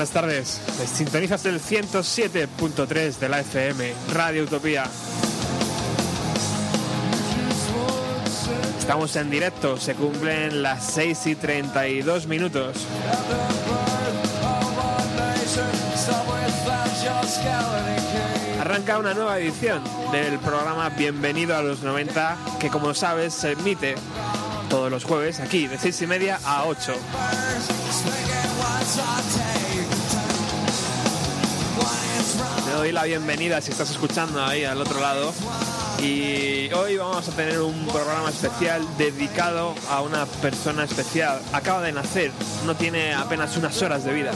Buenas tardes. Sintonizas el 107.3 de la FM, Radio Utopía. Estamos en directo, se cumplen las 6 y 32 minutos. Arranca una nueva edición del programa Bienvenido a los 90, que como sabes se emite todos los jueves aquí de 6 y media a 8. Doy la bienvenida si estás escuchando ahí al otro lado. Y hoy vamos a tener un programa especial dedicado a una persona especial. Acaba de nacer, no tiene apenas unas horas de vida.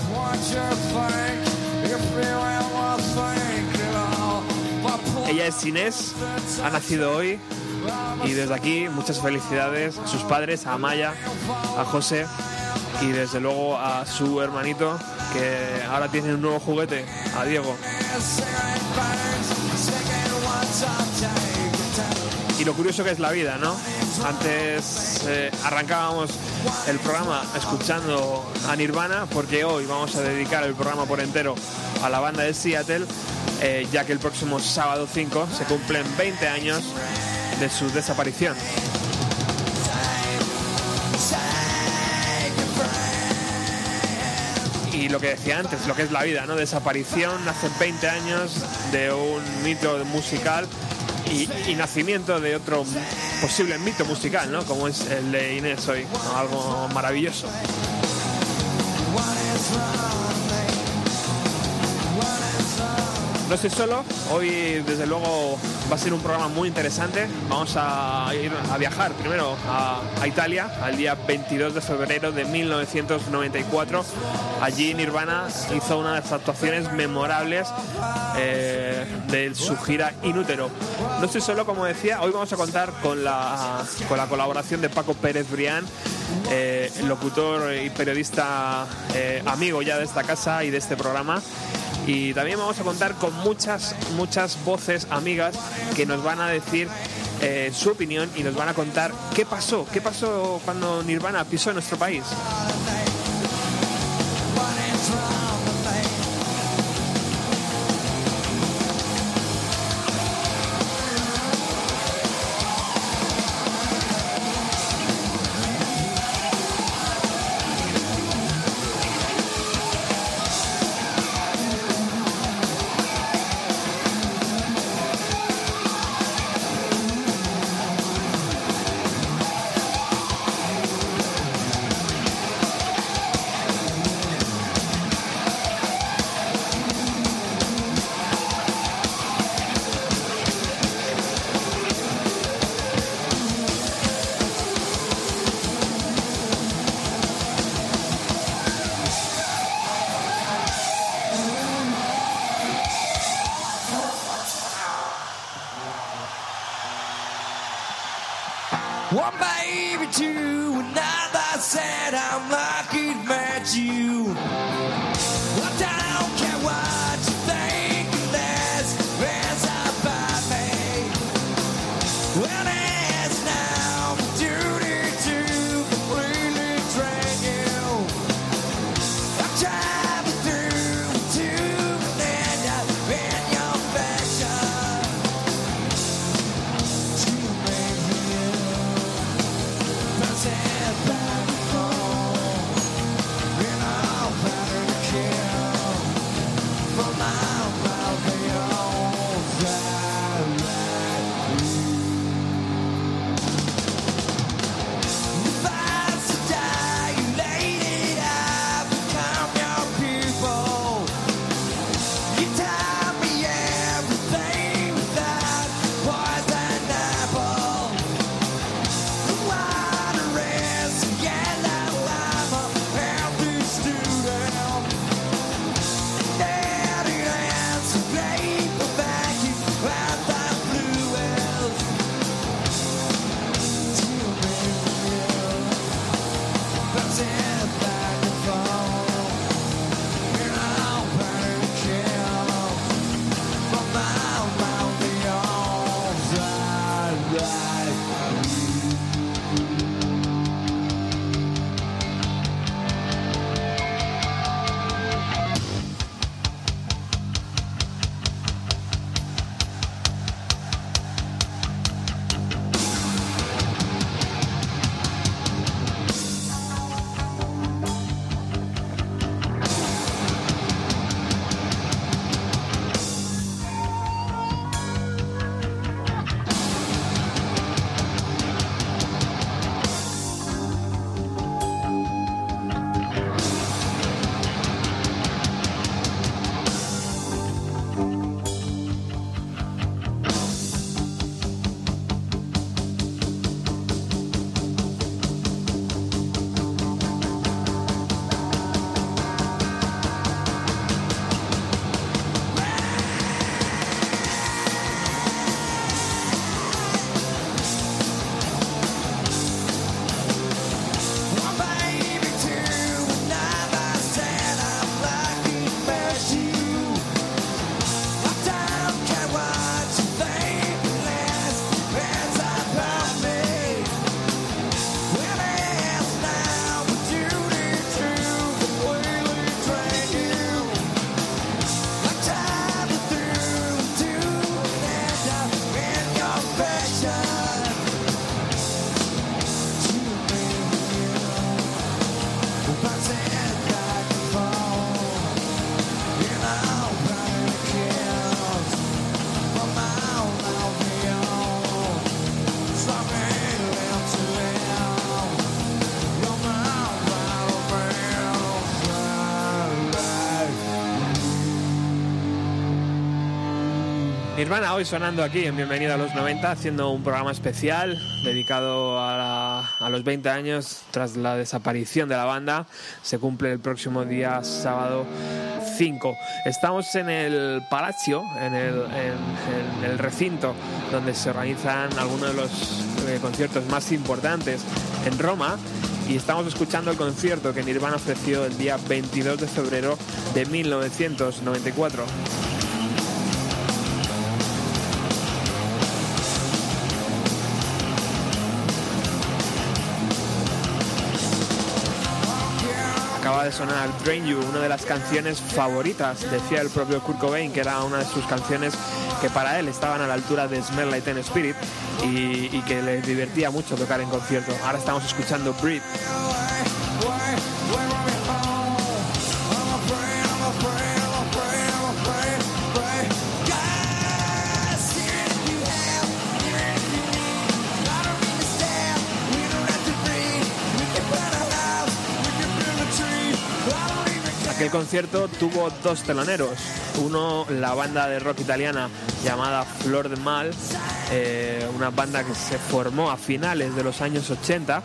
Ella es Inés, ha nacido hoy y desde aquí muchas felicidades a sus padres, a Amaya, a José y desde luego a su hermanito que ahora tiene un nuevo juguete, a Diego. Y lo curioso que es la vida, ¿no? Antes eh, arrancábamos el programa escuchando a Nirvana porque hoy vamos a dedicar el programa por entero a la banda de Seattle, eh, ya que el próximo sábado 5 se cumplen 20 años de su desaparición. Lo que decía antes, lo que es la vida, ¿no? Desaparición hace 20 años de un mito musical y, nacimiento de otro posible mito musical, ¿no? Como es el de Inés hoy, algo maravilloso. No estoy solo, hoy desde luego va a ser un programa muy interesante. Vamos a ir a viajar primero a, Italia al día 22 de febrero de 1994. Allí Nirvana hizo una de las actuaciones memorables eh, de su gira Inútero. No estoy solo, como decía, hoy vamos a contar con la, con la colaboración de Paco Pérez Brián, eh, locutor y periodista eh, amigo ya de esta casa y de este programa. Y también vamos a contar con muchas, muchas voces amigas que nos van a decir eh, su opinión y nos van a contar qué pasó, qué pasó cuando Nirvana pisó en nuestro país. One baby, two, another said I'm lucky to met you. Hoy sonando aquí en Bienvenido a los 90, haciendo un programa especial dedicado a, la- a los 20 años tras la desaparición de la banda. Se cumple el próximo día sábado 5. Estamos en el Palacio, en el, en- en el recinto donde se organizan algunos de los eh, conciertos más importantes en Roma. Y estamos escuchando el concierto que Nirvana ofreció el día 22 de febrero de 1994. De sonar Drain You, una de las canciones favoritas, decía el propio Kurt Cobain, que era una de sus canciones que para él estaban a la altura de Smell Like Teen Spirit y, y que le divertía mucho tocar en concierto. Ahora estamos escuchando Breathe. Concierto tuvo dos teloneros. Uno, la banda de rock italiana llamada Flor de Mal, eh, una banda que se formó a finales de los años 80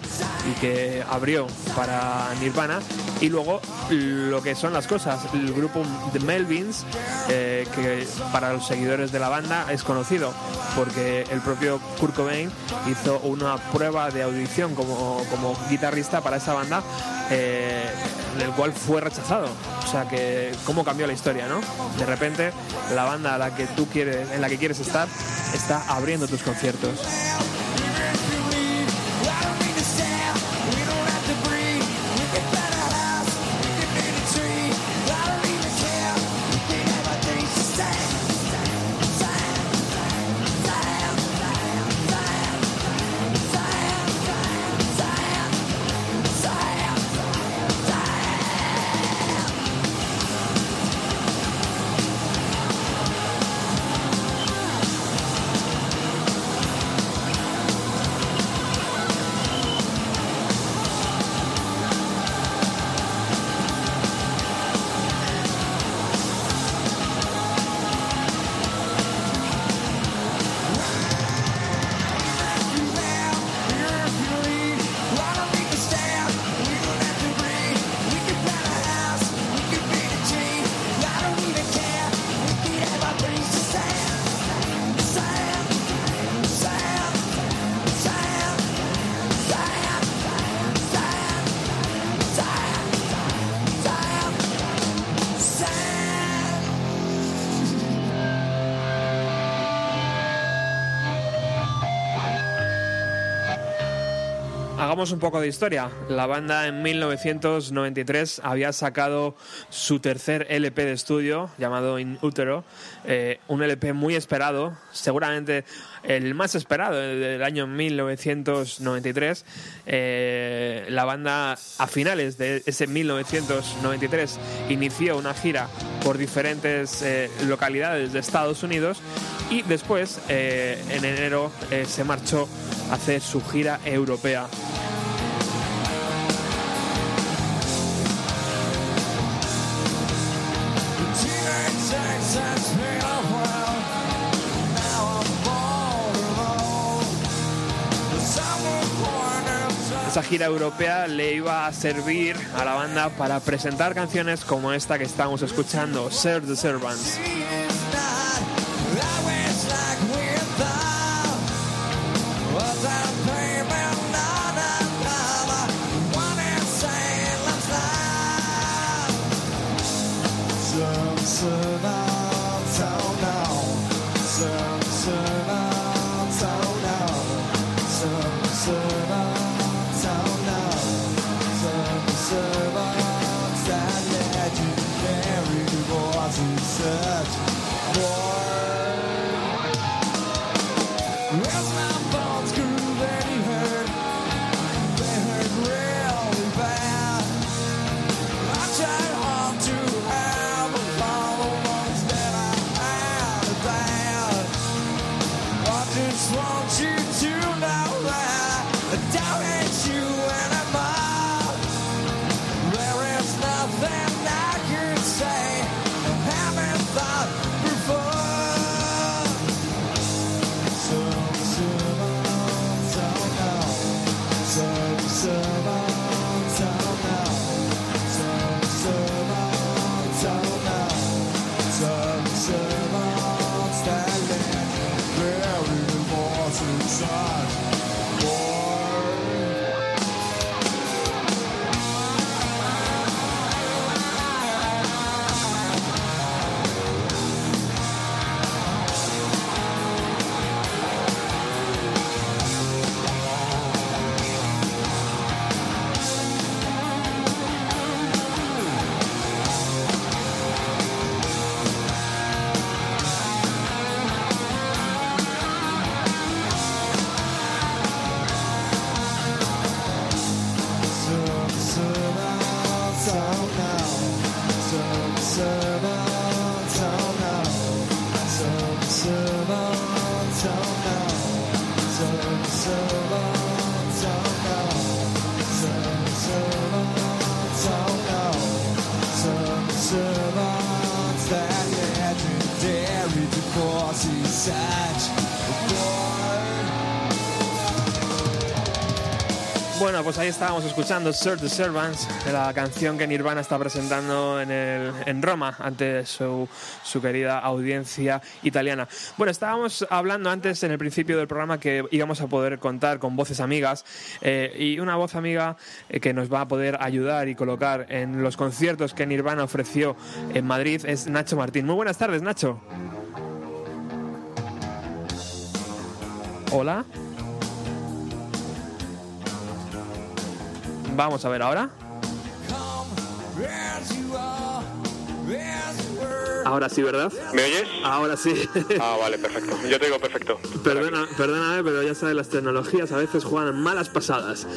y que abrió para Nirvana. Y luego lo que son las cosas, el grupo The Melvins, eh, que para los seguidores de la banda es conocido porque el propio Kurt Cobain hizo una prueba de audición como, como guitarrista para esa banda, eh, el cual fue rechazado. O sea que cómo cambió la historia, ¿no? De repente la banda a la que tú quieres, en la que quieres estar, está abriendo tus conciertos. Un poco de historia. La banda en 1993 había sacado su tercer LP de estudio llamado In Utero, eh, un LP muy esperado, seguramente el más esperado del año 1993. Eh, la banda a finales de ese 1993 inició una gira por diferentes eh, localidades de Estados Unidos y después en enero se marchó a hacer su gira europea. Esa gira europea le iba a servir a la banda para presentar canciones como esta que estamos escuchando, Serve the Servants. world of. Estábamos escuchando Sir the Servants, la canción que Nirvana está presentando en, el, en Roma ante su, su querida audiencia italiana. Bueno, estábamos hablando antes en el principio del programa que íbamos a poder contar con voces amigas eh, y una voz amiga eh, que nos va a poder ayudar y colocar en los conciertos que Nirvana ofreció en Madrid es Nacho Martín. Muy buenas tardes, Nacho. Hola. Vamos a ver ahora. Ahora sí, ¿verdad? ¿Me oyes? Ahora sí. Ah, vale, perfecto. Yo te digo perfecto. Perdona, perdóname, pero ya sabes, las tecnologías a veces juegan malas pasadas.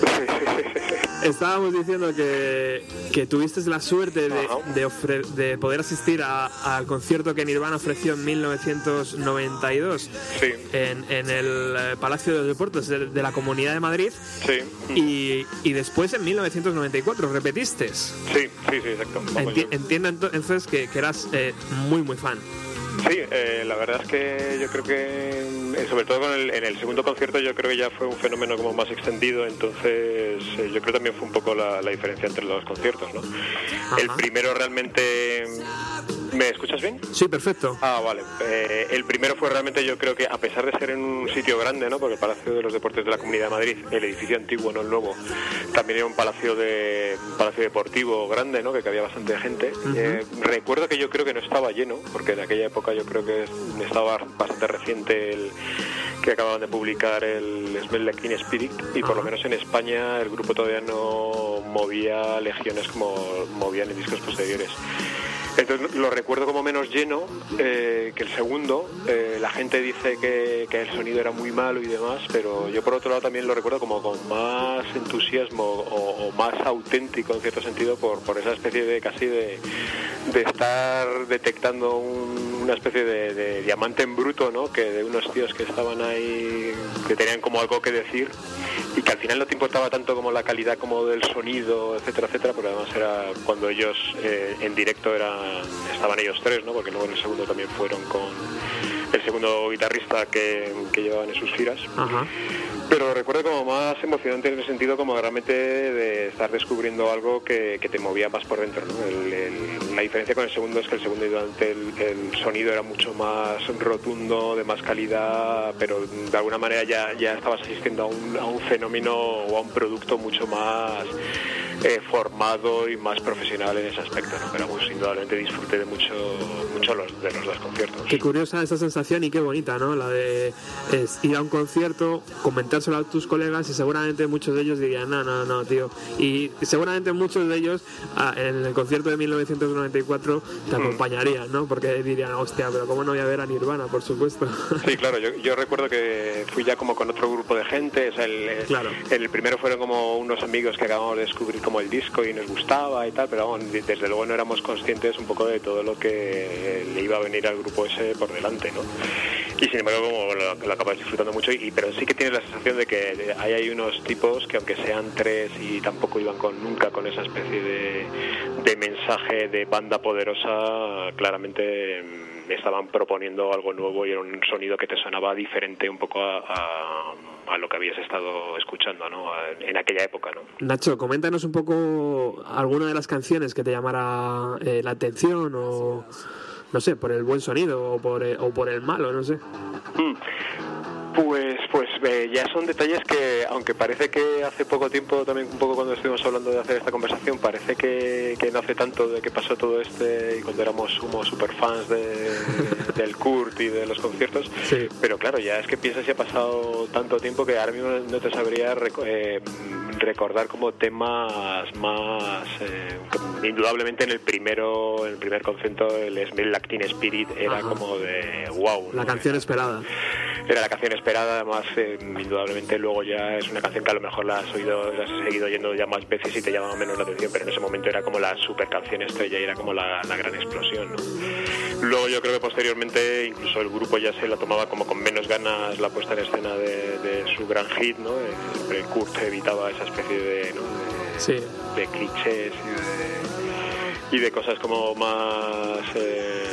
Estábamos diciendo que, que tuviste la suerte de, ofre- de poder asistir a- al concierto que Nirvana ofreció en 1992 Sí, en, en el eh, Palacio de los Deportes de, de la Comunidad de Madrid sí, y, y después en 1994 repetiste. sí, sí, sí, exacto. Enti- entiendo ento- entonces que, que eras eh, muy, muy fan. Sí, eh, la verdad es que yo creo que, eh, sobre todo con el- en el segundo concierto, yo creo que ya fue un fenómeno como más extendido, entonces eh, yo creo que también fue un poco la, la diferencia entre los conciertos, ¿no? El primero realmente... ¿Me escuchas bien? Sí, perfecto. Ah, vale. Eh, el primero fue realmente, yo creo que a pesar de ser en un sitio grande, ¿no? Porque el Palacio de los Deportes de la Comunidad de Madrid, el edificio antiguo, no el nuevo, también era un palacio de un palacio deportivo grande, ¿no? Que cabía bastante gente. Eh, recuerdo que yo creo que no estaba lleno, porque en aquella época yo creo que estaba bastante reciente el que acababan de publicar el Smell Like Teen Spirit y por lo menos en España el grupo todavía no movía legiones como movían en discos posteriores. Entonces lo recuerdo como menos lleno eh, que el segundo. Eh, la gente dice que, que el sonido era muy malo y demás, pero yo por otro lado también lo recuerdo como con más entusiasmo o, más auténtico en cierto sentido por, por esa especie de casi de, estar detectando un- una especie de, de diamante en bruto, ¿no? Que de unos tíos que estaban ahí, que tenían como algo que decir y que al final no te importaba tanto como la calidad como del sonido, etcétera, etcétera, porque además era cuando ellos eh, en directo eran, estaban ellos tres, ¿no? Porque luego en el segundo también fueron con el segundo guitarrista que, llevaban en sus giras. Pero recuerdo como más emocionante en el sentido como realmente de estar descubriendo algo que, que te movía más por dentro. ¿no? La diferencia con el segundo es que el segundo durante el, sonido era mucho más rotundo, de más calidad, pero de alguna manera ya, ya estabas asistiendo a un, a un fenómeno o a un producto mucho más eh, formado y más profesional en ese aspecto. ¿no? Pero pues, indudablemente disfruté de mucho, mucho los, de los dos conciertos. Qué curiosa esa sensación y qué bonita, ¿no? La de ir a un concierto, comentárselo a tus colegas y seguramente muchos de ellos dirían, no, no, no, tío. Y seguramente muchos de ellos ah, en el concierto de 1994 te acompañarían, ¿no? Porque dirían, hostia, pero ¿cómo no voy a ver a Nirvana, por supuesto? Sí, claro, yo, yo recuerdo que fui ya como con otro grupo de gente, o sea, el, Claro. el primero fueron como unos amigos que acabamos de descubrir como el disco y nos gustaba y tal, pero vamos, desde luego no éramos conscientes un poco de todo lo que le iba a venir al grupo ese por delante, ¿no? Y sin embargo, como lo, lo acabas disfrutando mucho, y, pero sí que tienes la sensación de que hay, hay unos tipos que aunque sean tres y tampoco iban con nunca con esa especie de, mensaje de banda poderosa, claramente mm, estaban proponiendo algo nuevo y era un sonido que te sonaba diferente un poco a, a- lo que habías estado escuchando ¿no? En aquella época. ¿no? Nacho, coméntanos un poco alguna de las canciones que te llamara eh, la atención o, no sé, por el buen sonido o por el, o por el malo, no sé. Mm. Pues, pues eh, ya son detalles que, aunque parece que hace poco tiempo, también un poco cuando estuvimos hablando de hacer esta conversación, parece que, que no hace tanto de que pasó todo este y cuando éramos como super fans de, del Kurt y de los conciertos. Sí. Pero claro, ya es que piensas si ha pasado tanto tiempo que ahora mismo no te sabría reco- eh, recordar como temas más eh, indudablemente en el primero en el primer concierto el Smell Teen Spirit era Ajá. como de wow La ¿no? canción esperada. era la canción esperada, además eh, indudablemente luego ya es una canción que a lo mejor la has oído, la has seguido oyendo ya más veces y te llama menos la atención, pero en ese momento era como la super canción estrella y era como la, la gran explosión. ¿no? Luego yo creo que posteriormente incluso el grupo ya se la tomaba como con menos ganas la puesta en escena de, de su gran hit, ¿no? Eh, Siempre Kurt evitaba esa especie de, ¿no? de, Sí. de clichés y de, y de cosas como más... eh,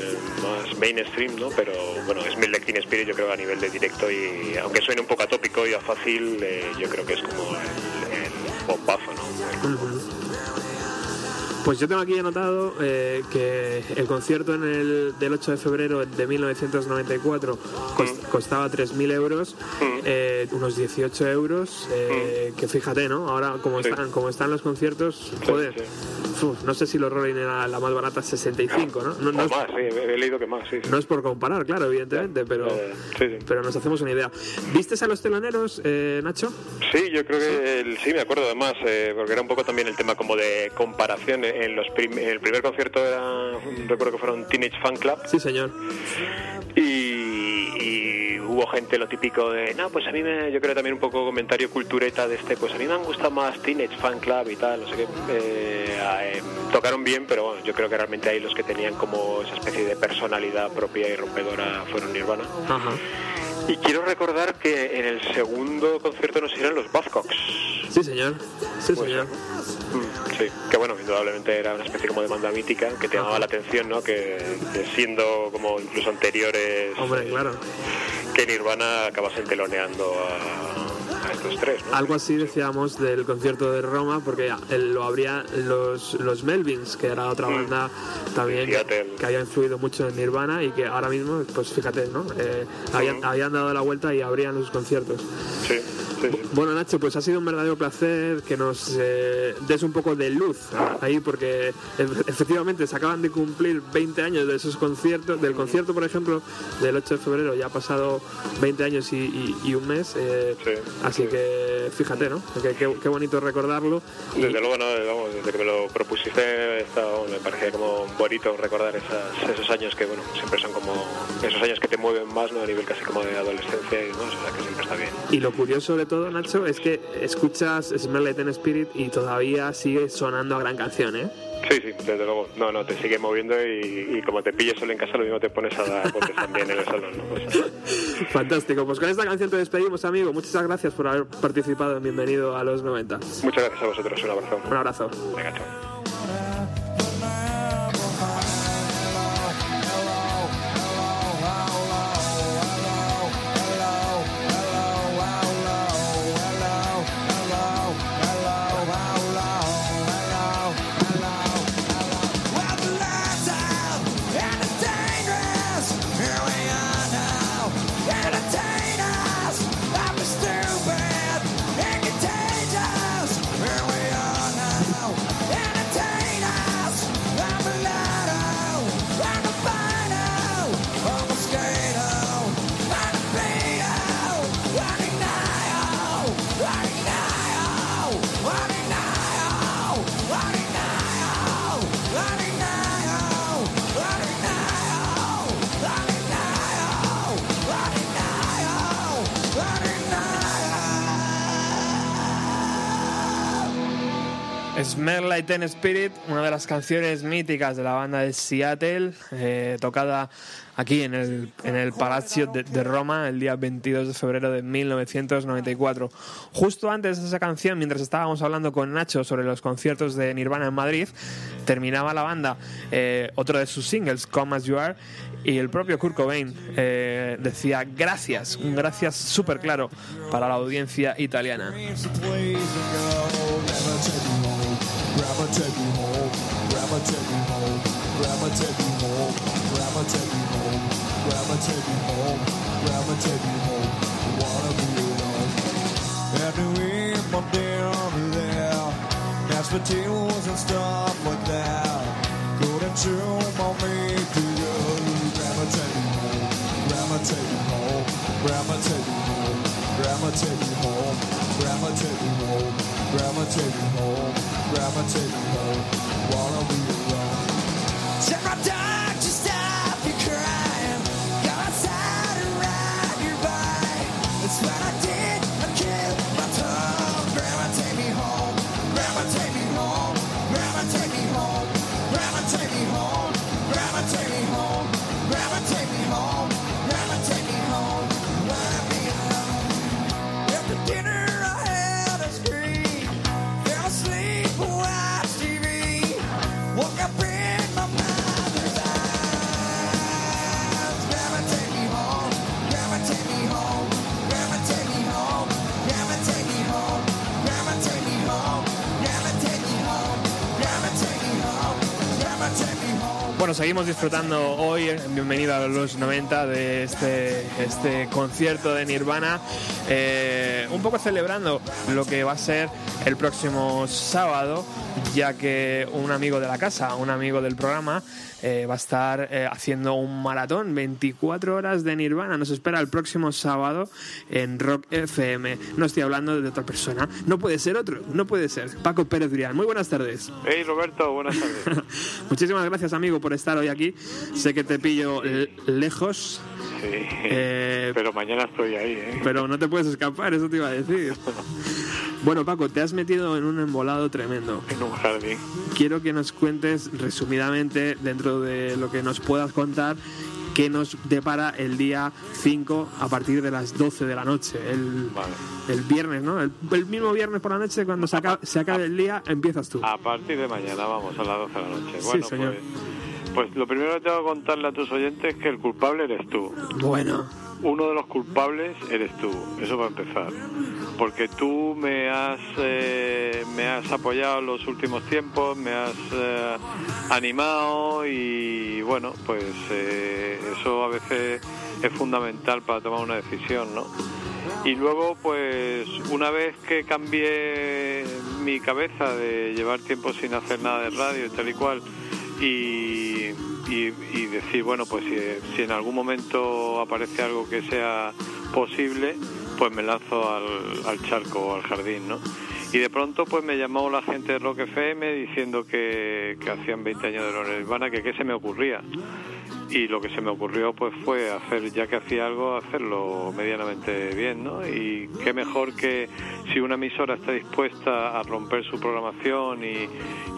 mainstream, ¿no? Pero bueno, es Smell Like Teen Spirit yo creo a nivel de directo y aunque suene un poco atópico y a fácil, eh, yo creo que es como el, el bombazo, ¿no? Pues yo tengo aquí anotado eh, que el concierto en el, del 8 de febrero de 1994 cos- costaba 3.000 euros, eh, unos 18 euros, eh, que fíjate, ¿no? Ahora como Sí. están como están los conciertos, joder, sí. uf, no sé si los Rolling era la más barata, 65, ¿no? No, no o es, más, sí, he, leído que más, sí. no es por comparar, claro, evidentemente, pero, Eh, pero nos hacemos una idea. ¿Vistes a los teloneros, eh, Nacho? Sí, yo creo que el- sí, me acuerdo además, porque era un poco también el tema como de comparación. En los prim- el primer concierto era, recuerdo que fueron Teenage Fan Club Sí, señor. y, y hubo gente lo típico de, no, pues a mí me, yo creo también un poco comentario cultureta de este, pues a mí me han gustado más Teenage Fan Club y tal, no sé qué. Eh, eh, tocaron bien, pero bueno, yo creo que realmente ahí los que tenían como esa especie de personalidad propia y rompedora fueron Nirvana. Ajá. Y quiero recordar que en el segundo concierto nos eran los Buzzcocks. Sí, señor. Sí, Pues, señor. Mm, Sí, que bueno, indudablemente era una especie como de banda mítica que te llamaba la atención, ¿no? Que, que siendo como incluso anteriores Hombre, claro. que Nirvana acabasen teloneando a estos tres, ¿no? Algo así decíamos del concierto de Roma, porque lo habría los, los Melvins, que era otra banda también que, que había influido mucho en Nirvana y que ahora mismo, pues fíjate, ¿no? Eh, habían, habían dado la vuelta y abrían los conciertos. Sí, sí, sí. Bueno, Nacho, pues ha sido un verdadero placer que nos eh, des un poco de luz ahí, porque efectivamente se acaban de cumplir 20 años de esos conciertos, del concierto, por ejemplo, del 8 de febrero, ya ha pasado 20 años y, y- y un mes, eh, Sí, así sí. Que fíjate, ¿no? Que- que- Qué bonito recordarlo. Y- Desde luego, no, vamos, desde que me lo propusiste, estaba- me parecía como bonito recordar esas- esos años que, bueno, siempre son como esos años que te mueven más, ¿no? A nivel casi como de adolescencia y demás, o sea que siempre está bien. Y lo curioso de todo, Nacho, es que escuchas Smell Like Teen Spirit y todavía sigue sonando a gran canción, ¿eh? Sí, sí, desde luego. No, no, te sigue moviendo y, y como te pilles solo en casa, lo mismo te pones a dar botes también en el salón, ¿no? O sea, Fantástico. Pues con esta canción te despedimos, amigo. Muchas gracias por haber participado en Bienvenido a los 90. muchas gracias a vosotros, un abrazo. Un abrazo. Venga, chao. Like Teen Spirit, una de las canciones míticas de la banda de Seattle, eh, tocada aquí en el, en el Palacio de, de Roma el día 22 de febrero de 1994. Justo antes de esa canción, mientras estábamos hablando con Nacho sobre los conciertos de Nirvana en Madrid, terminaba la banda eh, otro de sus singles, Come As You Are, y el propio Kurt Cobain eh, decía gracias, un gracias súper claro para la audiencia italiana. Mashed potatoes and stuff like that. Couldn't chill my meat to you. Grandma take me home. Grandma take me home. Grandma take me home. Grandma take me home. Grandma take me home. Me home. Me home. Wanna be alone. Tell my dog Bueno, seguimos disfrutando hoy, bienvenido a los 90 de este, este concierto de Nirvana, eh, un poco celebrando lo que va a ser el próximo sábado, ya que un amigo de la casa, un amigo del programa, eh, va a estar eh, haciendo un maratón, 24 horas de Nirvana. Nos espera el próximo sábado en Rock FM. No estoy hablando de otra persona. No puede ser otro, no puede ser. Paco Pérez Brián. Muy buenas tardes. Hey Roberto, buenas tardes. Muchísimas gracias, amigo, por estar hoy aquí. Sé que te pillo lejos, Sí, Eh, pero mañana estoy ahí, ¿eh? pero no te puedes escapar, eso te iba a decir. Bueno, Paco, te has metido en un embolado tremendo. En un jardín. Quiero que nos cuentes resumidamente, dentro de lo que nos puedas contar, qué nos depara el día 5 a partir de las 12 de la noche. El, Vale. el viernes, ¿no? El, el mismo viernes por la noche, cuando se acabe, se acabe el día, empiezas tú. A partir de mañana vamos a las 12 de la noche. Sí, Bueno, señor. pues, pues lo primero que tengo que contarle a tus oyentes es que el culpable eres tú. Bueno, Uno de los culpables eres tú, eso para empezar. Porque tú me has, eh, me has apoyado en los últimos tiempos, me has eh, animado y bueno, pues eh, eso a veces es fundamental para tomar una decisión, ¿no? Y luego, pues una vez que cambié mi cabeza de llevar tiempo sin hacer nada de radio y tal y cual, y, y- y decir, bueno, pues si, si en algún momento aparece algo que sea posible, pues me lanzo al, al charco o al jardín, ¿no? Y de pronto pues me llamó la gente de Rock FM diciendo que, que hacían 20 años de Lorena Urbana, que qué se me ocurría. Y lo que se me ocurrió pues fue hacer, ya que hacía algo, hacerlo medianamente bien, ¿no? Y qué mejor que si una emisora está dispuesta a romper su programación y,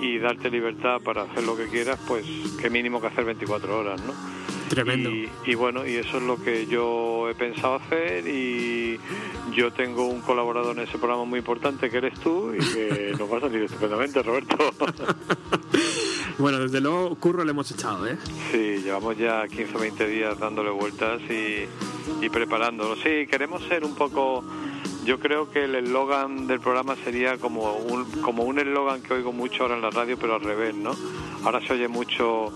y darte libertad para hacer lo que quieras, pues qué mínimo que hacer 24 horas, ¿no? Tremendo. Y, y bueno, y eso es lo que yo he pensado hacer y yo tengo un colaborador en ese programa muy importante que eres tú y que nos va a salir estupendamente, Roberto. Bueno, desde luego, curro le hemos echado, ¿eh? Sí, llevamos ya 15 o 20 días dándole vueltas y, y preparándolo. Sí, queremos ser un poco... Yo creo que el eslogan del programa sería como un como un eslogan que oigo mucho ahora en la radio, pero al revés, ¿no? Ahora se oye mucho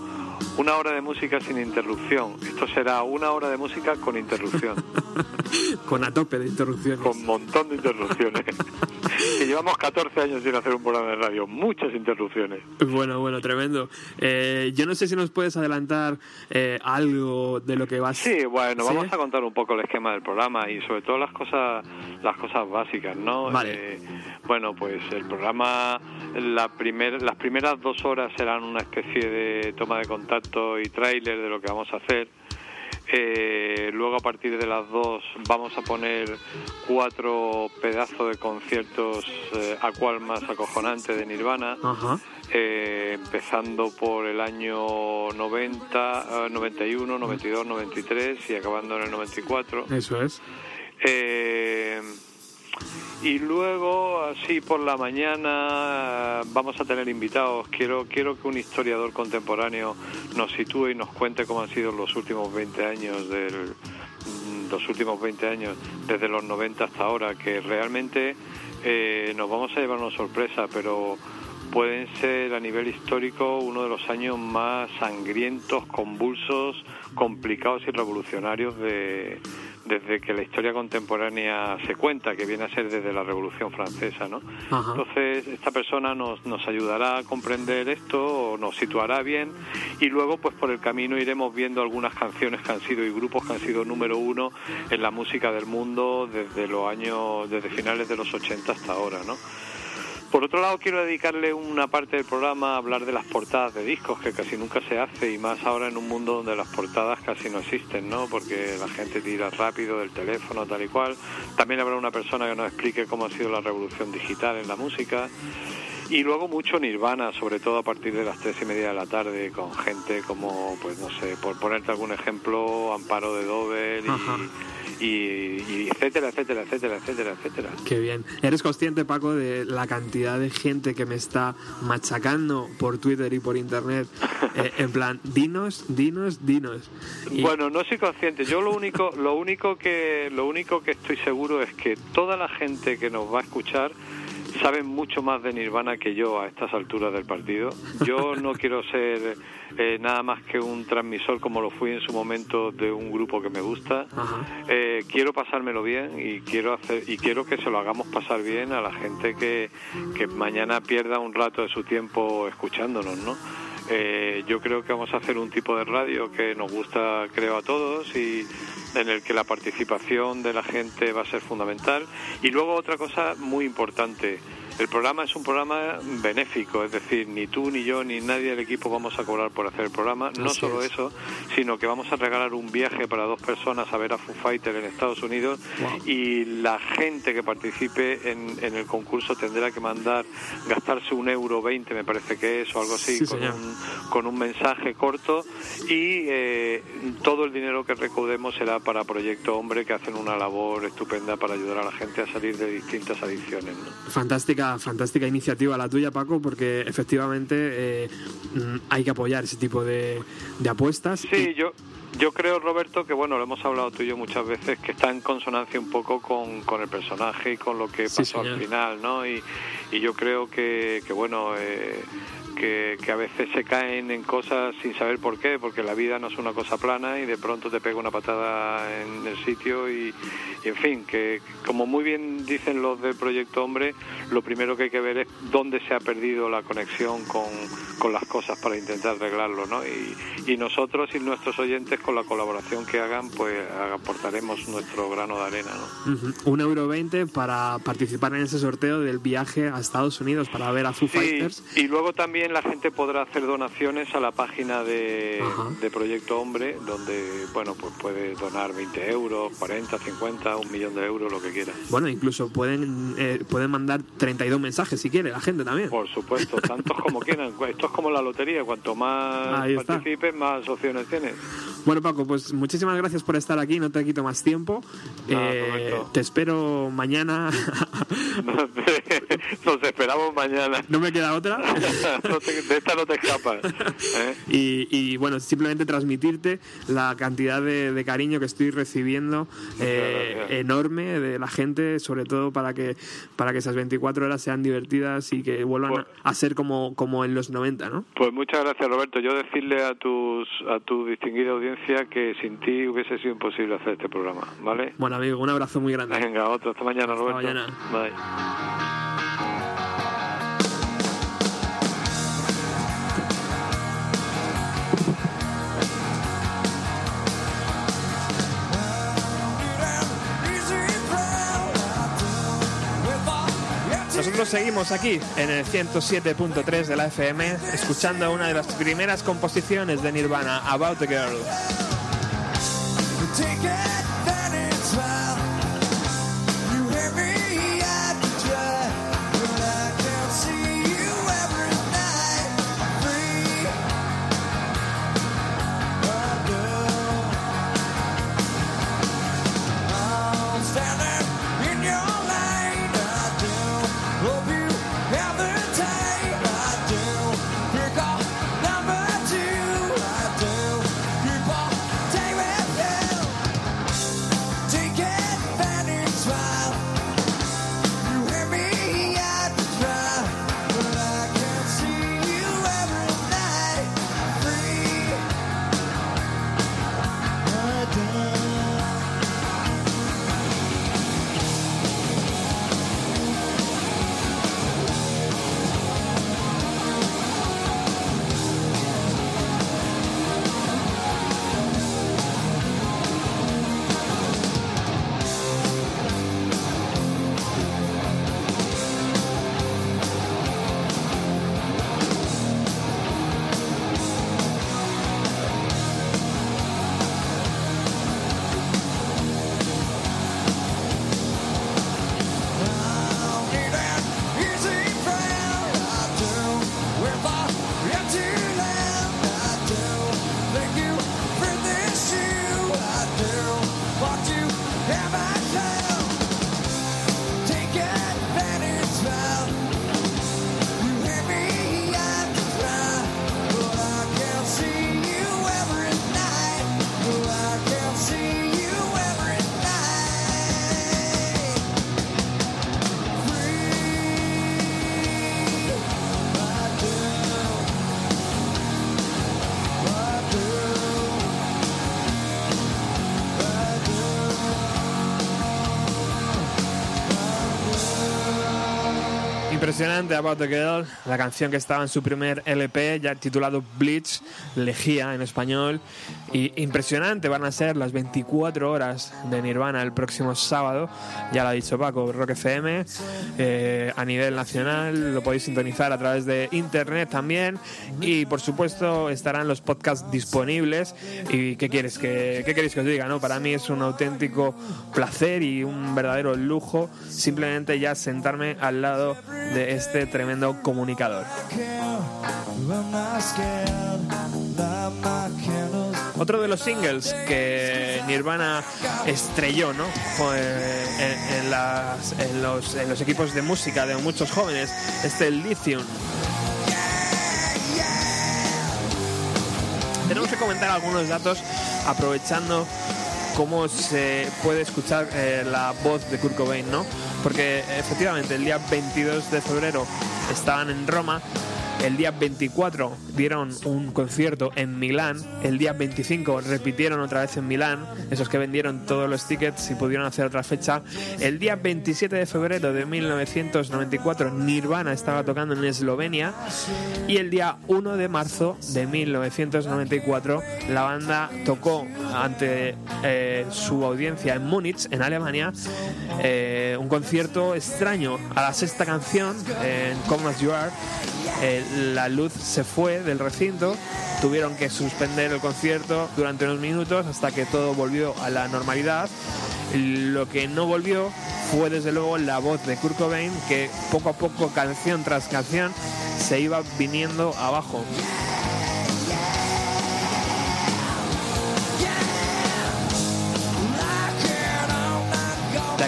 una hora de música sin interrupción. Esto será una hora de música con interrupción, Con a tope de interrupciones. con montón de interrupciones. que llevamos 14 años sin hacer un programa de radio, muchas interrupciones. Bueno, bueno, tremendo. Eh, yo no sé si nos puedes adelantar eh, algo de lo que va a Sí, bueno, ¿Sí? vamos a contar un poco el esquema del programa y sobre todo las cosas las cosas básicas, ¿no? Vale. Eh, bueno, pues el programa, la primer, las primeras dos horas serán una especie de toma de contacto y tráiler de lo que vamos a hacer. Eh, luego a partir de las dos vamos a poner cuatro pedazos de conciertos eh, a cual más acojonante de Nirvana eh, empezando por el año 90, eh, 91, 92, 93 y acabando en el 94. Eso es. Eh, y luego, así por la mañana, vamos a tener invitados. Quiero, quiero que un historiador contemporáneo nos sitúe y nos cuente cómo han sido los últimos 20 años del mm, los últimos 20 años, desde los 90 hasta ahora, que realmente eh, nos vamos a llevar una sorpresa, pero pueden ser a nivel histórico uno de los años más sangrientos, convulsos, complicados y revolucionarios de, desde que la historia contemporánea se cuenta, que viene a ser desde la Revolución Francesa, ¿no? Ajá. Entonces, esta persona nos, nos ayudará a comprender esto, o nos situará bien, y luego, pues por el camino iremos viendo algunas canciones que han sido y grupos que han sido número uno en la música del mundo desde los años, desde finales de los 80 hasta ahora, ¿no? Por otro lado, quiero dedicarle una parte del programa a hablar de las portadas de discos, que casi nunca se hace, y más ahora en un mundo donde las portadas casi no existen, ¿no? Porque la gente tira rápido del teléfono, tal y cual. También habrá una persona que nos explique cómo ha sido la revolución digital en la música. Y luego mucho Nirvana, sobre todo a partir de las tres y media de la tarde, con gente como, pues no sé, por ponerte algún ejemplo, Amparo de Dover y, y, y etcétera, etcétera, etcétera, etcétera, etcétera. Qué bien. ¿Eres consciente, Paco, de la cantidad de gente que me está machacando por Twitter y por Internet? Eh, en plan, dinos, dinos, dinos. Y- Bueno, no soy consciente. Yo lo único, lo único que, lo único que estoy seguro es que toda la gente que nos va a escuchar saben mucho más de Nirvana que yo a estas alturas del partido. Yo no quiero ser eh, nada más que un transmisor como lo fui en su momento de un grupo que me gusta. Eh, quiero pasármelo bien y quiero hacer y quiero que se lo hagamos pasar bien a la gente que, que mañana pierda un rato de su tiempo escuchándonos, ¿no? Eh, yo creo que vamos a hacer un tipo de radio que nos gusta, creo, a todos y en el que la participación de la gente va a ser fundamental. Y luego otra cosa muy importante. El programa es un programa benéfico, es decir, ni tú, ni yo, ni nadie del equipo vamos a cobrar por hacer el programa. No Así solo es. eso, sino que vamos a regalar un viaje para dos personas a ver a Foo Fighter en Estados Unidos Wow. y la gente que participe en, en el concurso tendrá que mandar, gastarse un euro 20 me parece que es o algo así, Sí, con, un, con un mensaje corto y eh, todo el dinero que recaudemos será para Proyecto Hombre que hacen una labor estupenda para ayudar a la gente a salir de distintas adicciones. ¿no? Fantástica, fantástica iniciativa la tuya, Paco, porque efectivamente eh, mm, hay que apoyar ese tipo de, de apuestas. Sí, yo, yo creo, Roberto, que bueno, lo hemos hablado tú y yo muchas veces, que está en consonancia un poco con, con el personaje y con lo que pasó al final, ¿no? Y, y yo creo que, que bueno, eh, que, que a veces se caen en cosas sin saber por qué, porque la vida no es una cosa plana y de pronto te pega una patada en el sitio y, y, en fin, que como muy bien dicen los del Proyecto Hombre, lo primero que hay que ver es dónde se ha perdido la conexión con, con las cosas para intentar arreglarlo, ¿no? Y, y nosotros y nuestros oyentes con la colaboración que hagan, pues aportaremos nuestro grano de arena, ¿no? Ujú. Un euro veinte para participar en ese sorteo del viaje a Estados Unidos para ver a Foo Sí, Fighters. y luego también la gente podrá hacer donaciones a la página de, Proyecto Hombre, donde, bueno, pues puede donar 20 euros, 40, 50, un millón de euros, lo que quiera. Bueno, incluso pueden, eh, pueden mandar 32 mensajes si quiere la gente también. Por supuesto, tantos como quieran. Esto es como la lotería, cuanto más participes, más opciones tienes. Bueno, Paco, pues muchísimas gracias por estar aquí, no te quito más tiempo. Eh, te espero mañana. Nos, nos esperamos mañana. no me queda otra. No te- de esta no te escapas. ¿eh? Y, y, bueno, simplemente transmitirte la cantidad de, de cariño que estoy recibiendo eh, enorme de la gente, sobre todo para que para que esas 24 horas sean divertidas y que vuelvan Pues- a, a ser como, como en los 90, ¿no? Pues muchas gracias, Roberto. Yo decirle a tus a tu distinguida audiencia que sin ti hubiese sido imposible hacer este programa, ¿vale? Bueno, amigo, un abrazo muy grande. Venga, otro. Hasta mañana, Hasta Roberto. mañana. Bye. Nosotros seguimos aquí en el 107.3 de la FM, escuchando una de las primeras composiciones de Nirvana, About the Girl. Impresionante About the Girl, la canción que estaba en su primer LP, ya titulado Bleach, Lejía en español. Y impresionante van a ser las 24 horas de Nirvana el próximo sábado, ya lo ha dicho Paco, Rock FM, eh, a nivel nacional, lo podéis sintonizar a través de internet también. Y por supuesto estarán los podcasts disponibles. ¿Y qué quieres que, qué queréis que os diga? No? Para mí es un auténtico placer y un verdadero lujo simplemente ya sentarme al lado de este tremendo comunicador. Otro de los singles que Nirvana estrelló ¿no? En los equipos de música de muchos jóvenes, este Lithium. Tenemos que comentar algunos datos aprovechando cómo se puede escuchar eh, la voz de Kurt Cobain, ¿no? Porque efectivamente el día 22 de febrero estaban en Roma, el día 24 dieron un concierto en Milán, el día 25 repitieron otra vez en Milán, esos que vendieron todos los tickets y pudieron hacer otra fecha. El día 27 de febrero de 1994 Nirvana estaba tocando en Eslovenia y el día 1 de marzo de 1994 la banda tocó ante eh, su audiencia en Múnich, en Alemania, eh, un concierto extraño. A la sexta canción, en Come As You Are, la luz se fue del recinto, tuvieron que suspender el concierto durante unos minutos hasta que todo volvió a la normalidad. Lo que no volvió fue desde luego la voz de Kurt Cobain que poco a poco, canción tras canción, se iba viniendo abajo.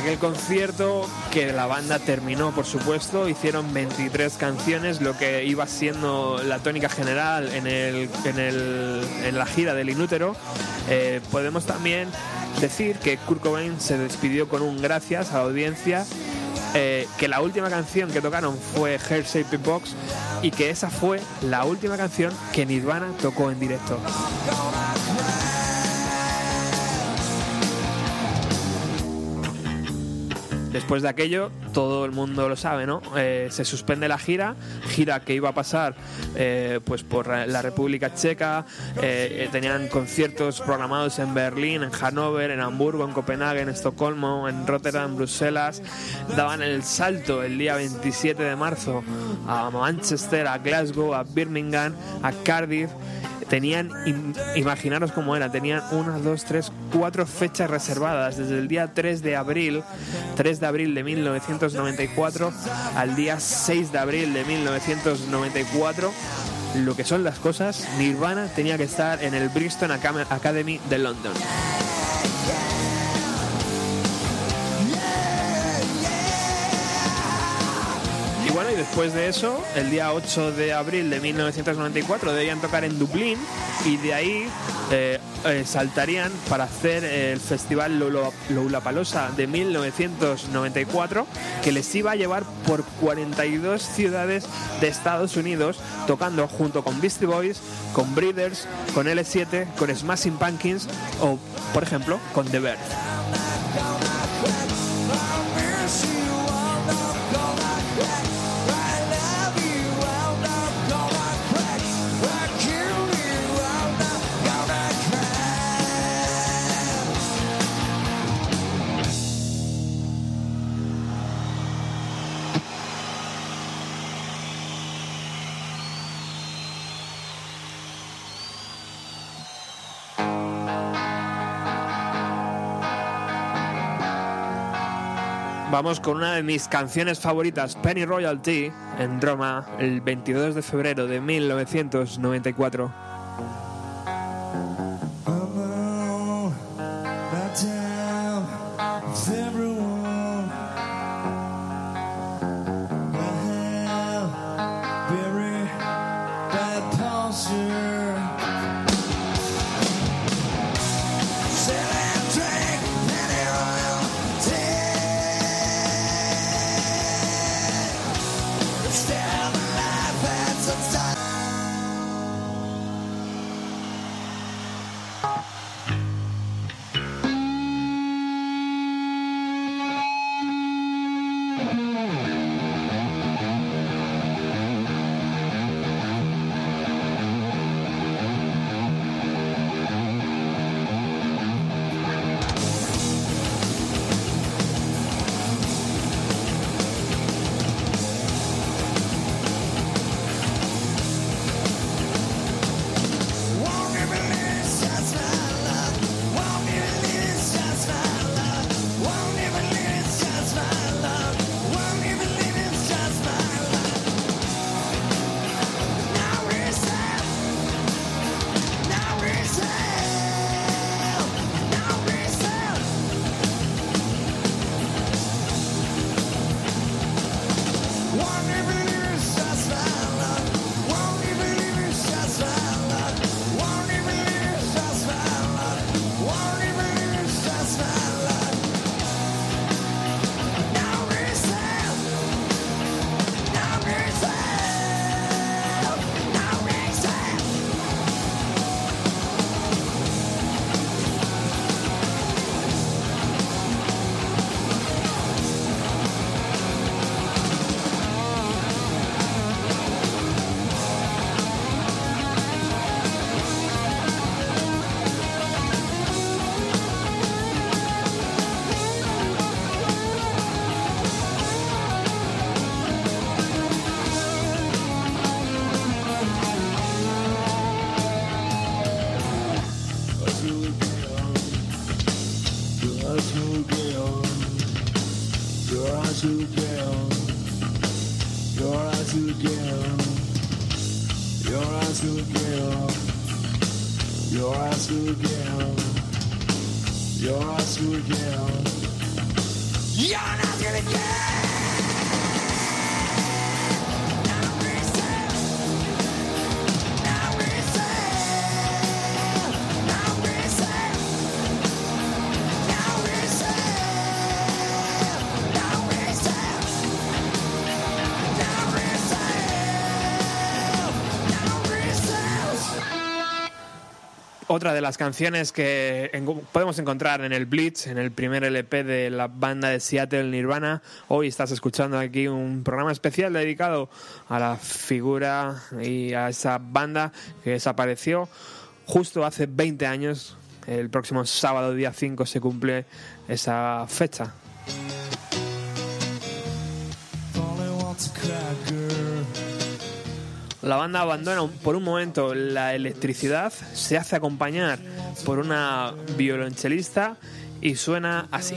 Aquel concierto que la banda terminó, por supuesto, hicieron 23 canciones, lo que iba siendo la tónica general en, el, en, el- en la gira del Inútero. Eh, podemos también decir que Kurt Cobain se despidió con un gracias a la audiencia, eh, que la última canción que tocaron fue Hair Shaped Box y que esa fue la última canción que Nirvana tocó en directo. Después de aquello, todo el mundo lo sabe, ¿no? Eh, se suspende la gira, gira que iba a pasar eh, pues por la República Checa, eh, tenían conciertos programados en Berlín, en Hannover, en Hamburgo, en Copenhague, en Estocolmo, en Rotterdam, Bruselas, daban el salto el día 27 de marzo a Manchester, a Glasgow, a Birmingham, a Cardiff, tenían, im- imaginaros cómo era, tenían una, dos, tres, cuatro fechas reservadas desde el día 3 de abril, 3 de abril de 1994 al día 6 de abril de 1994. Lo que son las cosas, Nirvana tenía que estar en el Bristol Academy de London. Y bueno, y después de eso, el día 8 de abril de 1994 debían tocar en Dublín y de ahí eh, eh, saltarían para hacer el festival Lollapalooza de 1994 que les iba a llevar por 42 ciudades de Estados Unidos tocando junto con Beastie Boys, con Breeders, con L7, con Smashing Pumpkins o, por ejemplo, con The Verve. Vamos con una de mis canciones favoritas, Penny Royalty, en Roma, el 22 de febrero de 1994. azul Your azul girl, your azul girl, your azul girl, your azul girl, your azul girl, your. Otra de las canciones que podemos encontrar en el Blitz, en el primer LP de la banda de Seattle Nirvana. Hoy estás escuchando aquí un programa especial dedicado a la figura y a esa banda que desapareció justo hace 20 años. El próximo sábado, día 5, se cumple esa fecha. La banda abandona por un momento la electricidad, se hace acompañar por una violonchelista y suena así.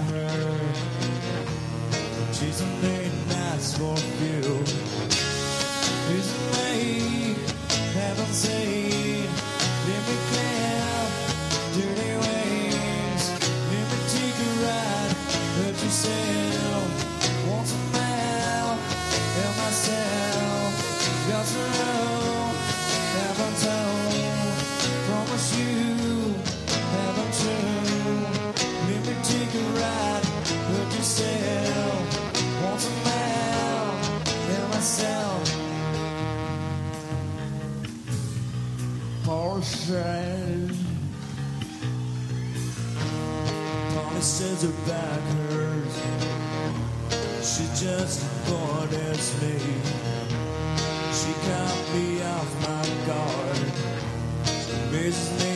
fulfilled. His way, heaven's aid. Horses. Polly says her back hurts. She just as me. She can't off my guard. Mrs. me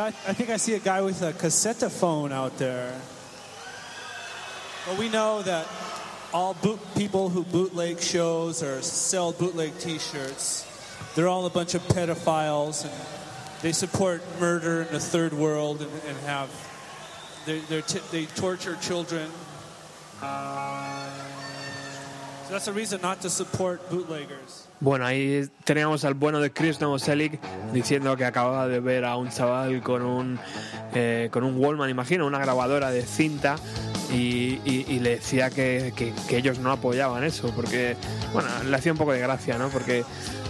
Yeah, I, think I see a guy with a cassette phone out there. But we know that all boot people who bootleg shows or sell bootleg T-shirts, they're all a bunch of pedophiles and they support murder in the third world and, and have they they're t- they torture children. So that's a reason not to support bootleggers. Bueno, ahí teníamos al bueno de Chris Novoselic diciendo que acababa de ver a un chaval con un, eh, con un Wallman, imagino, una grabadora de cinta. Y, le decía que, que- ellos no apoyaban eso, porque, bueno, le hacía un poco de gracia, ¿no? Porque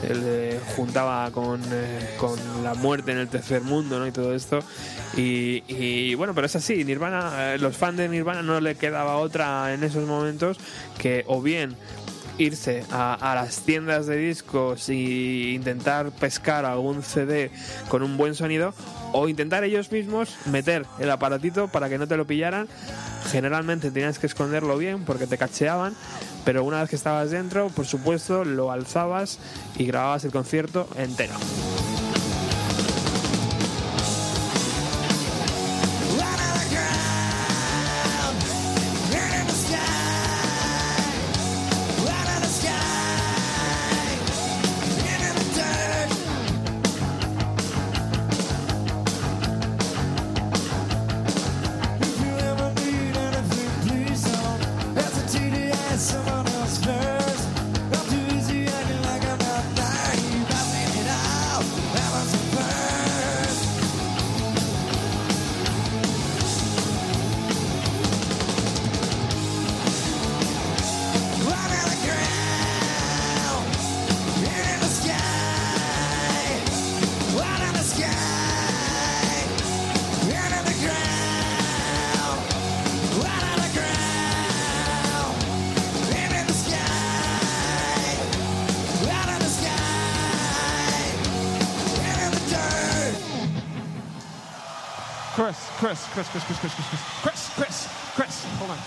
él eh, juntaba con, eh, con la muerte en el tercer mundo, ¿no? Y todo esto. Y, y, bueno, pero es así, Nirvana, los fans de Nirvana no le quedaba otra en esos momentos que o bien irse a, las tiendas de discos e intentar pescar algún CD con un buen sonido o intentar ellos mismos meter el aparatito para que no te lo pillaran. Generalmente tenías que esconderlo bien porque te cacheaban, pero una vez que estabas dentro, por supuesto, lo alzabas y grababas el concierto entero. Chris, Chris, Chris, Chris, Chris, Chris, Chris, Chris, Chris, Chris, hold on.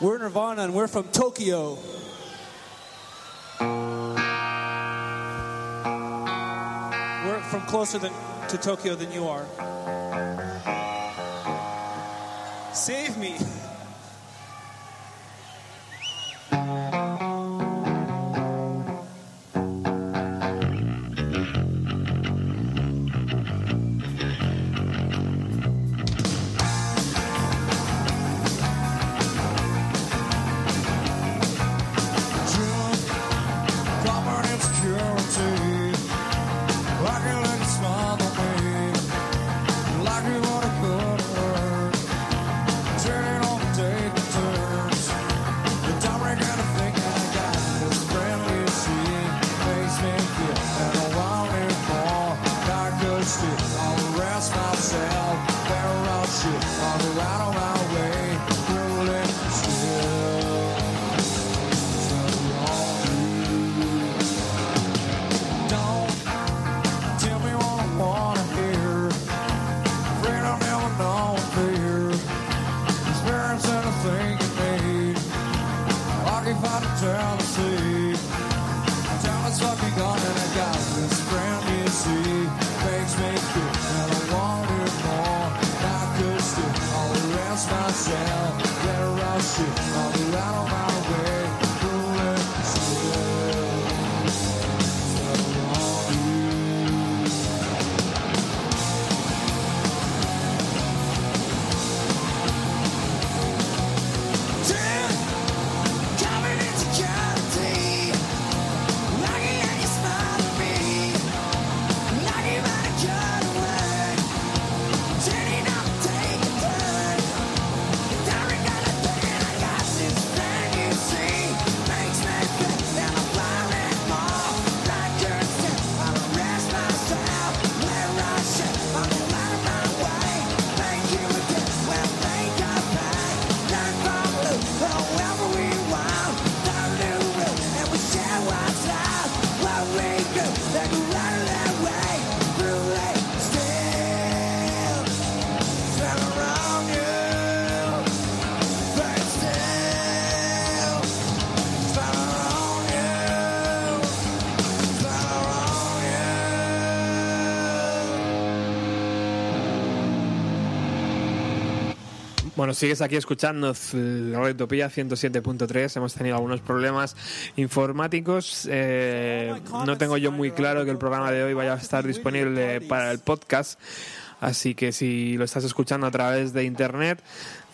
We're Nirvana and we're from Tokyo. We're from closer than, to Tokyo than you are. Save me. Bueno, sigues aquí escuchando la Utopía 107.3. Hemos tenido algunos problemas informáticos. Eh, no tengo yo muy claro que el programa de hoy vaya a estar disponible para el podcast. Así que si lo estás escuchando a través de internet,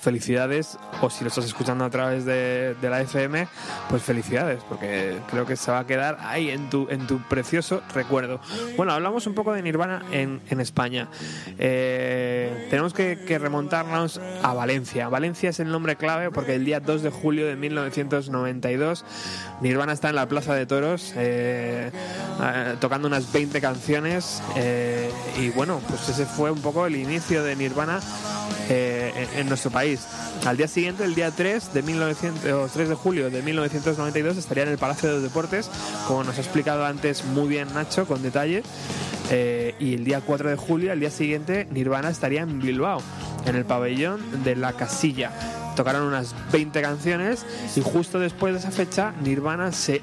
felicidades. O si lo estás escuchando a través de, la FM, pues felicidades, porque creo que se va a quedar ahí en tu, en tu precioso recuerdo. Bueno, hablamos un poco de Nirvana en, España. Eh, tenemos que, remontarnos a Valencia. Valencia es el nombre clave porque el día 2 de julio de 1992 Nirvana está en la Plaza de Toros eh, eh, tocando unas 20 canciones y bueno, pues ese fue un poco el inicio de Nirvana en, en nuestro país. Al día siguiente, el día 3 de, 1900, 3 de julio de 1992, estaría en el Palacio de los Deportes, como nos ha explicado antes muy bien Nacho, con detalle. Eh, y el día 4 de julio, al día siguiente, Nirvana estaría en Bilbao, en el pabellón de la Casilla. Tocaron unas 20 canciones y justo después de esa fecha, Nirvana se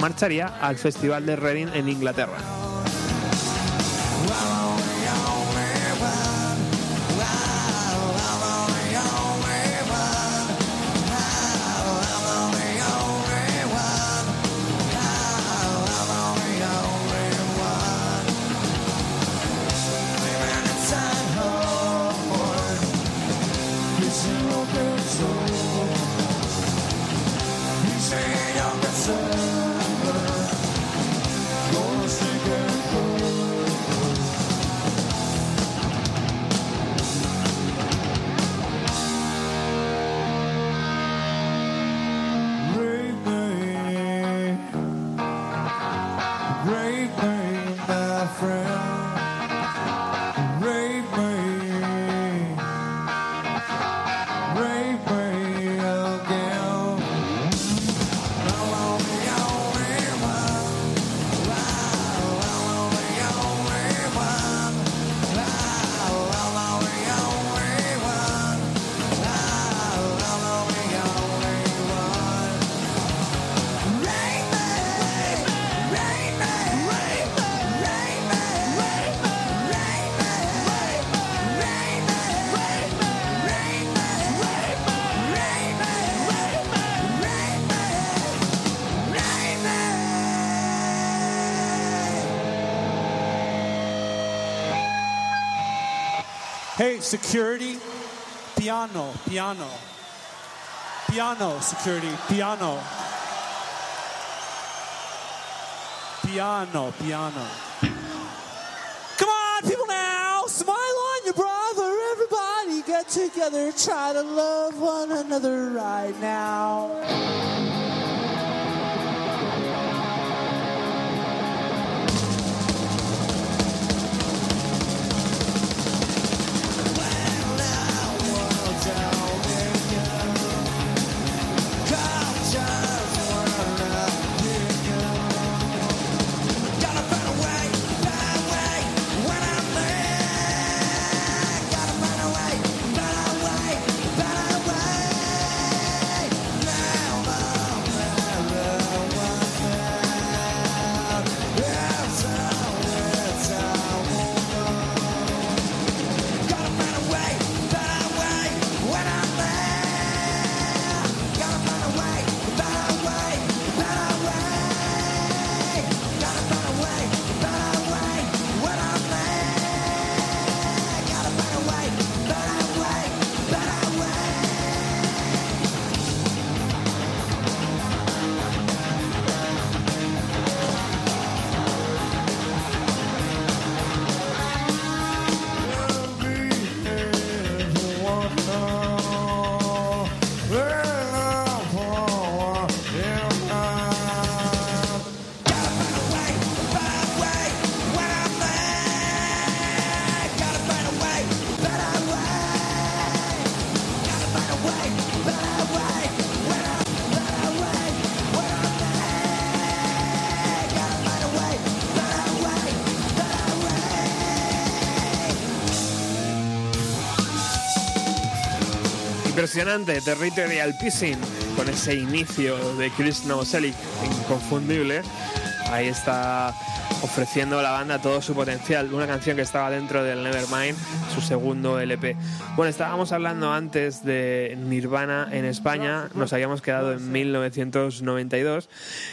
marcharía al Festival de Reading en Inglaterra. Hey, security, piano, piano. Piano, security, piano. Piano, piano. Come on, people now, smile on your brother. Everybody get together, try to love one another right now. Impresionante, Territorial Pissing, con ese inicio de Chris Novoselic inconfundible. Ahí está ofreciendo a la banda todo su potencial. Una canción que estaba dentro del Nevermind, su segundo LP. Bueno, estábamos hablando antes de Nirvana en España, nos habíamos quedado en 1992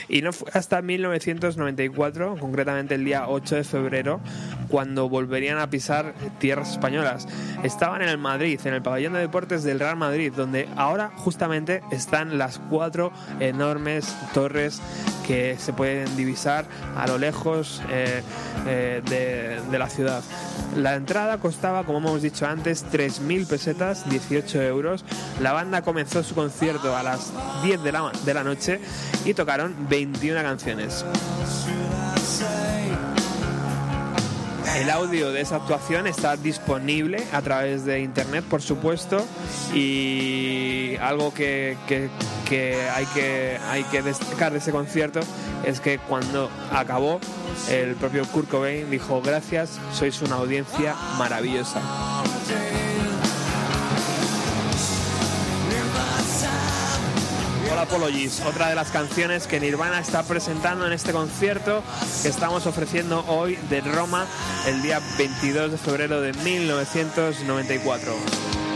y no fue hasta 1994, concretamente el día 8 de febrero, cuando volverían a pisar tierras españolas. Estaban en el Madrid, en el pabellón de deportes del Real Madrid, donde ahora justamente están las cuatro enormes torres que se pueden divisar a lo lejos eh, eh, de, de la ciudad. La entrada costaba, como hemos dicho antes, 3.000 pesetas, 18 euros. La banda comenzó su concierto a las 10 de la, de la noche y tocaron 21 canciones. El audio de esa actuación está disponible a través de internet, por supuesto, y algo que, hay, que hay que destacar de ese concierto es que cuando acabó, el propio Kurt Cobain dijo, gracias, sois una audiencia maravillosa. Apologies, otra de las canciones que Nirvana está presentando en este concierto que estamos ofreciendo hoy de Roma el día 22 de febrero de 1994.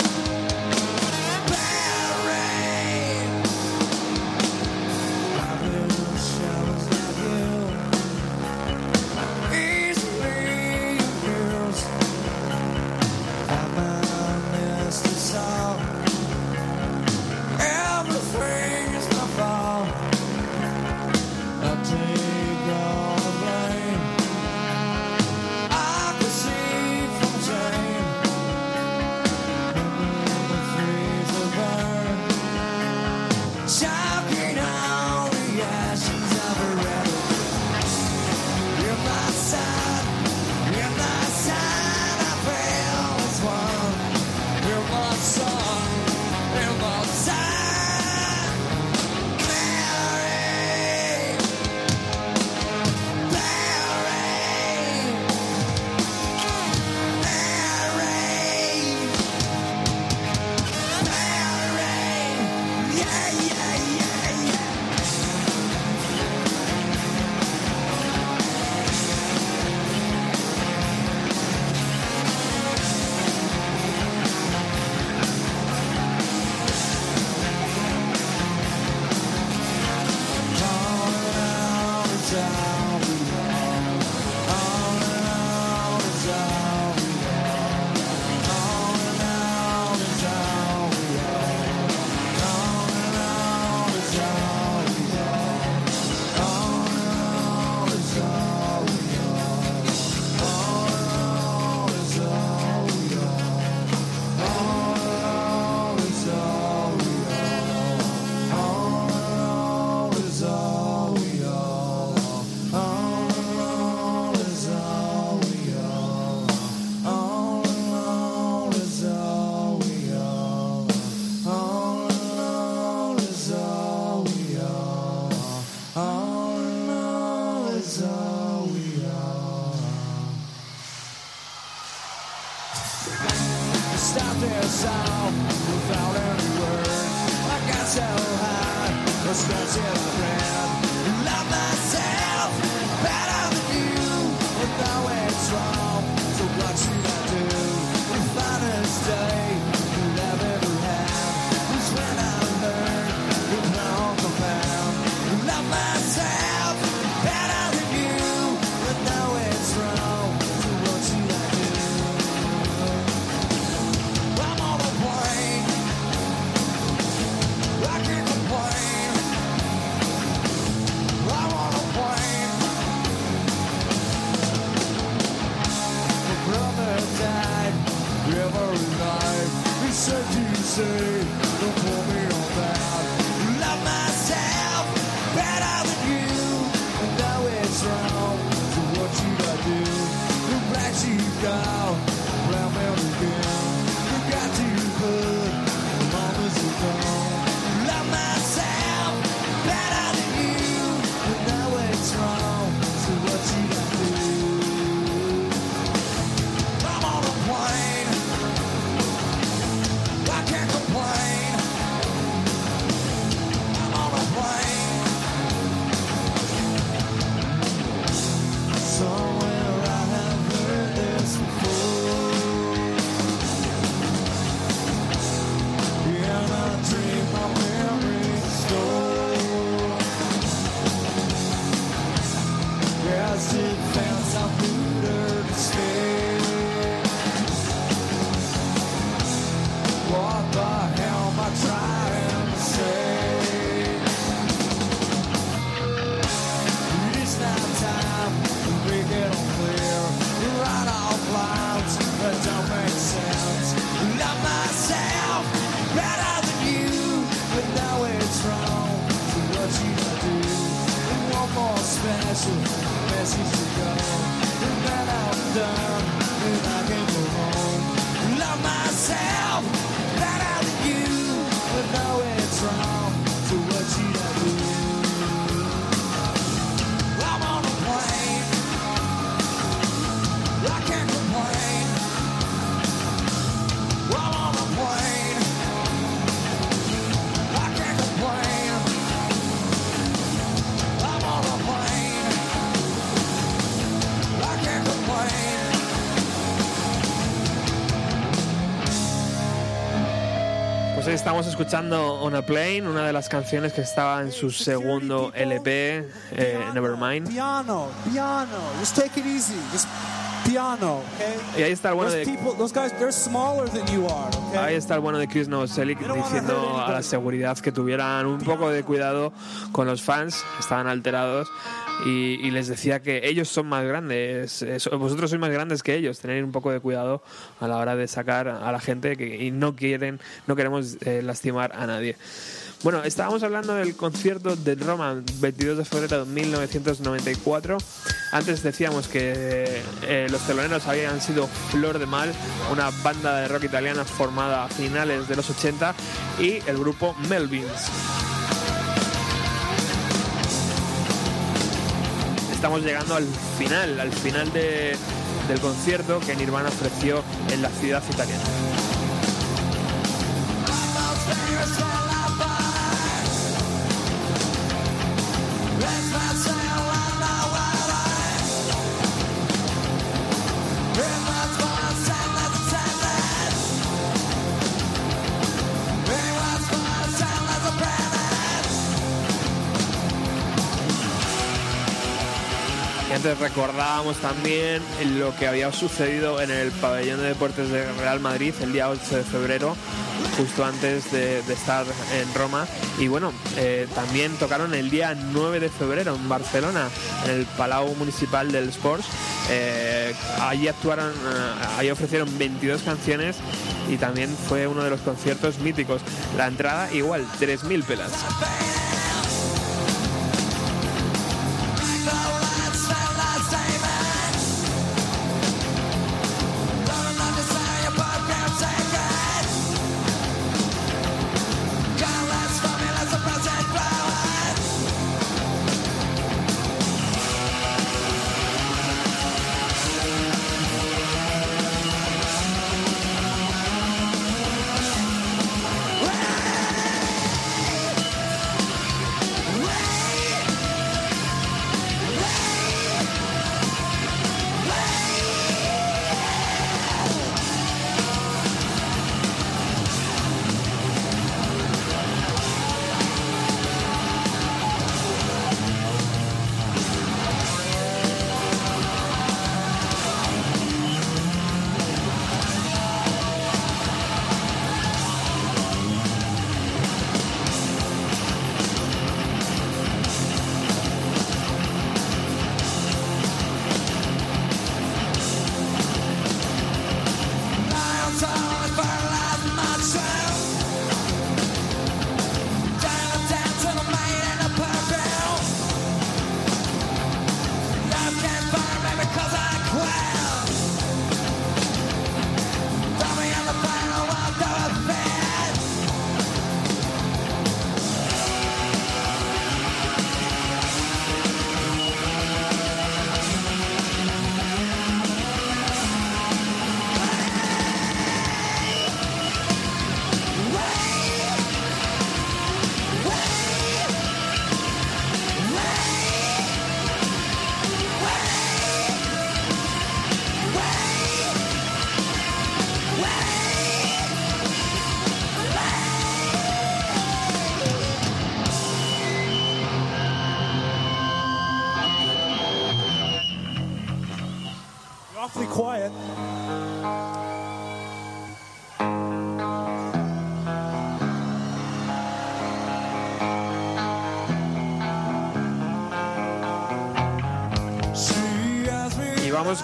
Estamos escuchando On a Plane, una de las canciones que estaba en su segundo LP, eh, Nevermind. Piano, piano. Just take it easy. Just piano, okay? Y ahí está el bueno de? Ahí está el bueno de Chris Novoselic diciendo a la seguridad que tuvieran un poco de cuidado con los fans, estaban alterados y, les decía que ellos son más grandes, so- vosotros sois más grandes que ellos, tener un poco de cuidado a la hora de sacar a la gente que, y no quieren, no queremos eh, lastimar a nadie. Bueno, estábamos hablando del concierto de Roma 22 de febrero de 1994. Antes decíamos que eh, los teloneros habían sido Flor de Mal, una banda de rock italiana formada a finales de los 80, y el grupo Melvins. Estamos llegando al final, al final de- del concierto que Nirvana ofreció en la ciudad italiana. Antes recordábamos también lo que había sucedido en el pabellón de deportes de Real Madrid el día 8 de febrero, justo antes de, estar en Roma. Y bueno, eh, también tocaron el día 9 de febrero en Barcelona, en el Palau Municipal del Sports. Eh, allí actuaron, eh, allí ofrecieron 22 canciones y también fue uno de los conciertos míticos. La entrada igual, 3.000 pelas.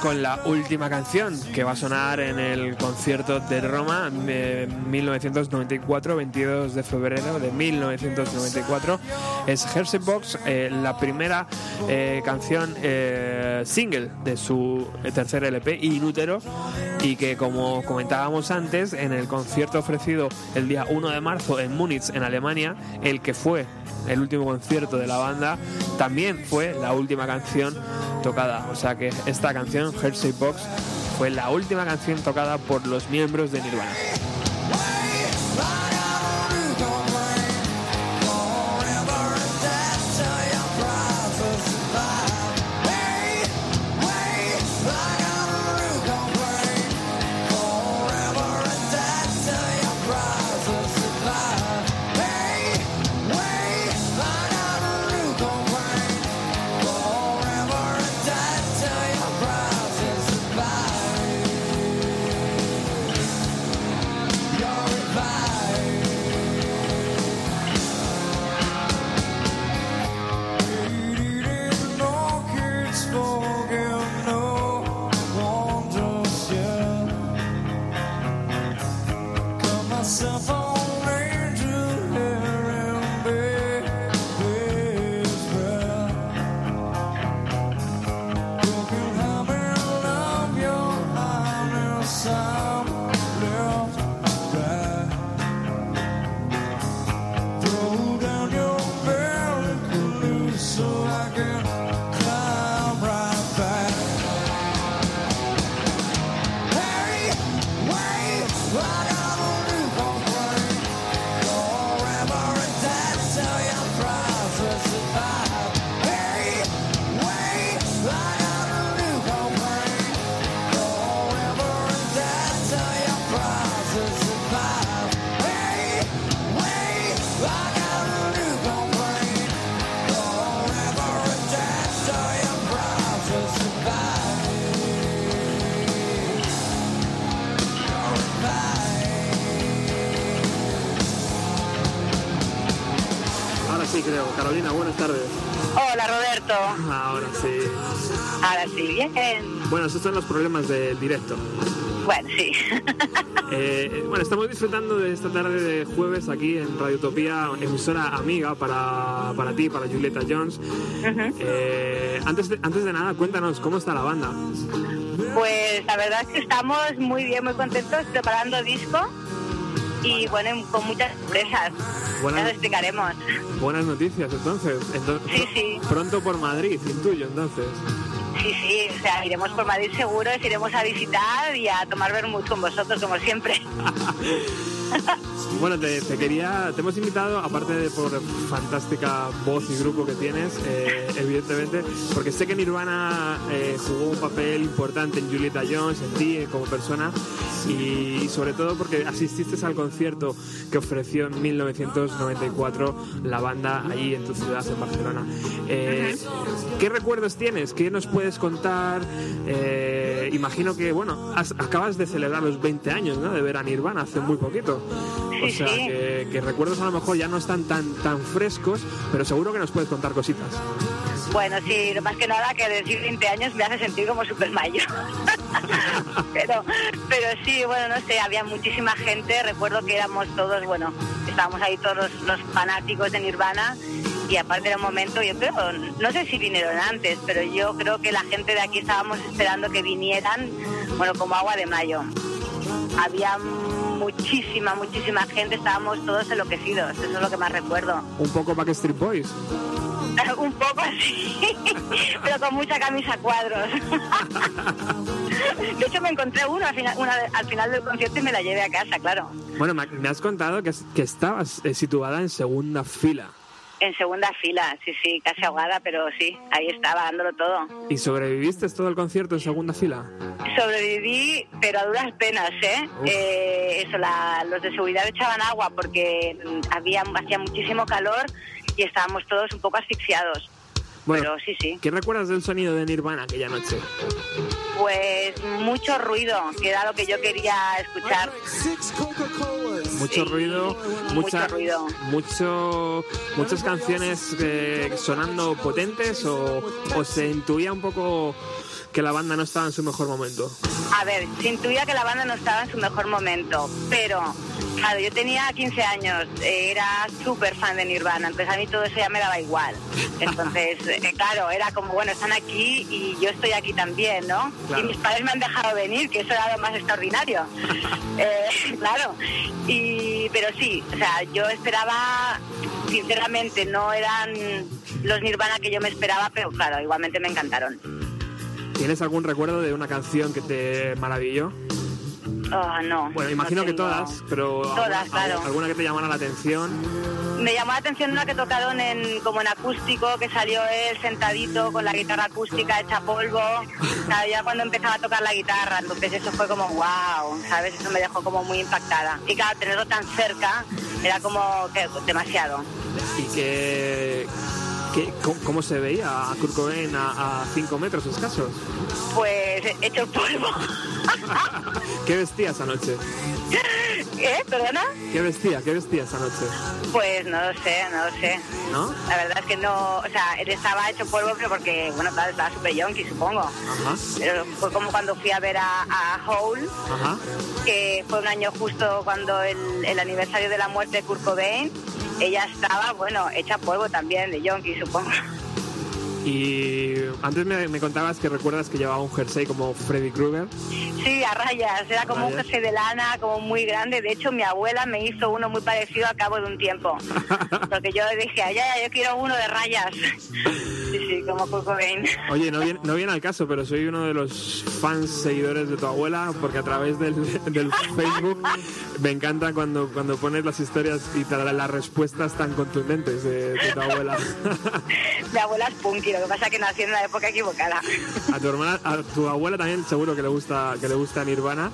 Con la última canción que va a sonar en el concierto de Roma de 1994, 22 de febrero de 1994. Es Hershey Box, eh, la primera eh, canción eh, single de su tercer LP, Inútero, y que como comentábamos antes, en el concierto ofrecido el día 1 de marzo en Múnich, en Alemania, el que fue el último concierto de la banda, también fue la última canción tocada. O sea que esta canción, Hershey Box, fue la última canción tocada por los miembros de Nirvana. Ahora sí. ahora sí, bien. Bueno, esos son los problemas del directo. Bueno, sí. Eh, bueno, estamos disfrutando de esta tarde de jueves aquí en Radio Utopía, emisora amiga para, para ti, para Julieta Jones. Eh, antes, de, antes de nada, cuéntanos, ¿cómo está la banda? Pues la verdad es que estamos muy bien, muy contentos preparando disco y bueno, con muchas sorpresas. Buenas- Ya lo explicaremos. Buenas noticias, entonces. Entonces, Sí, sí. Pronto por Madrid, intuyo, entonces. Sí, sí, o sea, iremos por Madrid seguros, iremos a visitar y a tomar vermut con vosotros, como siempre. Bueno, te, quería, te hemos invitado, aparte de por fantástica voz y grupo que tienes, eh, evidentemente, porque sé que Nirvana eh, jugó un papel importante en Julieta Jones, en ti eh, como persona, y, sobre todo porque asististe al concierto que ofreció en 1994 la banda allí en tu ciudad, en Barcelona. ¿Qué recuerdos tienes? ¿Qué nos puedes contar? Imagino que, bueno, acabas de celebrar los 20 años de ver a Nirvana hace muy poquito. O sea, sí. que, que recuerdos a lo mejor ya no están tan, tan frescos, pero seguro que nos puedes contar cositas. Bueno, sí, más que nada que decir 20 años me hace sentir como super mayor. pero, pero sí, bueno, no sé, había muchísima gente. Recuerdo que éramos todos, bueno, estábamos ahí todos los, los fanáticos de Nirvana. Y aparte era un momento, yo creo, no sé si vinieron antes, pero yo creo que la gente de aquí estábamos esperando que vinieran, bueno, como agua de mayo. Había muchísima, muchísima gente, estábamos todos enloquecidos, eso es lo que más recuerdo. Un poco Backstreet Boys. Un poco así, pero con mucha camisa a cuadros. De hecho, me encontré uno al final, una al final del concierto y me la llevé a casa, claro. Bueno, me me has contado que, que estabas eh, situada en segunda fila En segunda fila, sí, sí, casi ahogada, pero sí, ahí estaba dándolo todo. y sobreviviste todo el concierto en segunda fila. Sobreviví, pero a duras penas, ¿eh? Eh, eso, la- los de seguridad echaban agua porque mm, había, hacía muchísimo calor y estábamos todos un poco asfixiados. Bueno. pero sí, sí. ¿Qué recuerdas del sonido de Nirvana aquella noche? Pues mucho ruido, que era lo que yo quería escuchar. Mucho Sí, ruido, mucho mucha, ruido. mucho, muchas canciones eh, sonando potentes o, o se intuía un poco que la banda no estaba en su mejor momento. A ver, se intuía que la banda no estaba en su mejor momento, pero claro, yo tenía 15 años, eh, era súper fan de Nirvana, entonces a mí todo eso ya me daba igual. Entonces, eh, claro, era como, bueno, están aquí y yo estoy aquí también, ¿no? Claro. Y mis padres me han dejado venir, que eso era lo más extraordinario. Eh, claro, y, pero sí, o sea, yo esperaba, sinceramente, no eran los Nirvana que yo me esperaba, pero claro, igualmente me encantaron. ¿Tienes algún recuerdo de una canción que te maravilló? Oh, no. Bueno, no imagino que todas, pero Todas, alguna, claro. alguna que te llamara la atención. Me llamó la atención una que tocaron en, como en acústico, que salió él sentadito con la guitarra acústica hecha polvo. Ya cuando empezaba a tocar la guitarra, entonces eso fue como wow, ¿sabes? Eso me dejó como muy impactada. Y claro, tenerlo tan cerca era como que demasiado. y que, ¿cómo, se veía a Kurt Cobain a 5 metros escasos. Pues hecho polvo. ¿Qué vestía esa noche? ¿Eh? ¿Perdona? ¿Qué vestía? ¿Qué vestía esa noche? Pues no lo sé, no lo sé. ¿No? La verdad es que no, o sea, él estaba hecho polvo, pero porque, bueno, claro, estaba súper yonki, supongo. Ajá, Pero fue como cuando fui a ver a, a Hole, ajá. que fue un año justo cuando el, el aniversario de la muerte de Kurt Cobain. Ella estaba, bueno, hecha polvo también, de yonki, supongo. Y antes me, me contabas que recuerdas que llevaba un jersey como Freddy Krueger. Sí, a rayas, era como un jersey de lana, como muy grande. De hecho, mi abuela me hizo uno muy parecido al cabo de un tiempo. Porque yo dije, ay, ay, yo quiero uno de rayas. Sí, sí, como Cobain. Oye, no viene, no viene al caso, pero soy uno de los fans seguidores de tu abuela porque a través del, del Facebook me encanta cuando, cuando pones las historias y te las respuestas tan contundentes de, de tu abuela. Mi abuela es punky, lo que pasa es que nació en la época equivocada. A tu hermana, a tu abuela también seguro que le gusta que le gusta Nirvana.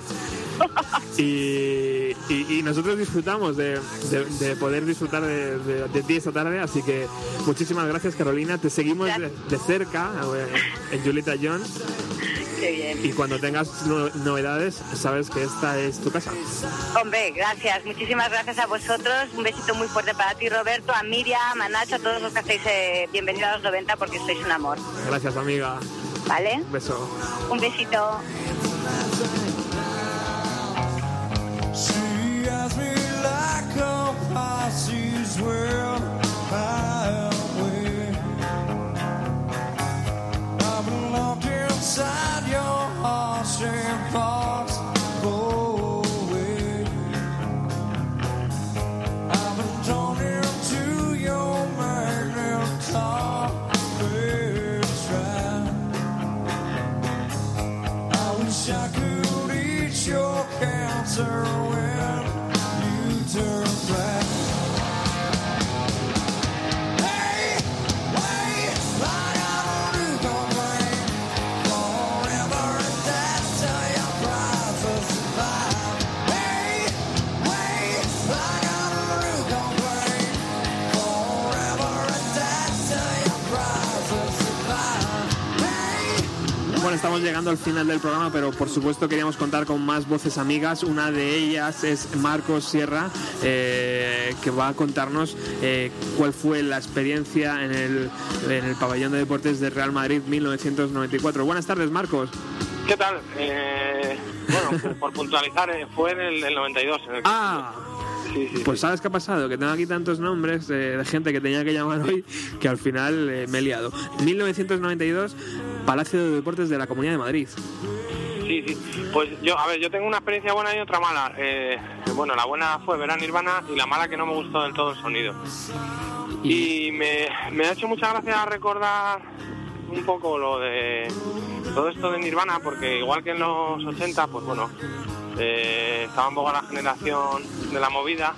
Y, y- y nosotros disfrutamos de, de- de poder disfrutar de, de- ti esta tarde, así que muchísimas gracias Carolina, te seguimos de, de cerca eh, en Julieta Jones Qué bien. y cuando tengas no- novedades sabes que esta es tu casa. Hombre, gracias. Muchísimas gracias a vosotros. Un besito muy fuerte para ti, Roberto, a Miriam, a Nacho, a todos los que hacéis eh, bienvenido a los 90 porque sois un amor. Gracias amiga, ¿Vale? un beso. Un besito. She asked me like a Pisces world highway. Inside your heartstring thoughts go away. I've been drawn into your magnet. I wish I could reach your cancer estamos llegando al final del programa, pero por supuesto queríamos contar con más voces amigas. Una de ellas es Marcos Sierra, eh, que va a contarnos eh, cuál fue la experiencia en el, en el pabellón de deportes de Real Madrid 1994. Buenas tardes, Marcos. ¿Qué tal? Eh, bueno, por, puntualizar, eh, fue en el, el 92. En el que- Ah, sí, sí, pues. ¿sabes qué ha pasado? Que tengo aquí tantos nombres de gente que tenía que llamar hoy que al final eh, me he liado. 1992, Palacio de Deportes de la Comunidad de Madrid. Sí, sí. Pues yo, a ver, yo tengo una experiencia buena y otra mala. Eh, bueno, la buena fue ver a Nirvana y la mala que no me gustó del todo el sonido. Y me, me ha hecho mucha gracia recordar un poco lo de todo esto de Nirvana, porque igual que en los 80, pues bueno, eh, estaba un poco la generación de la movida.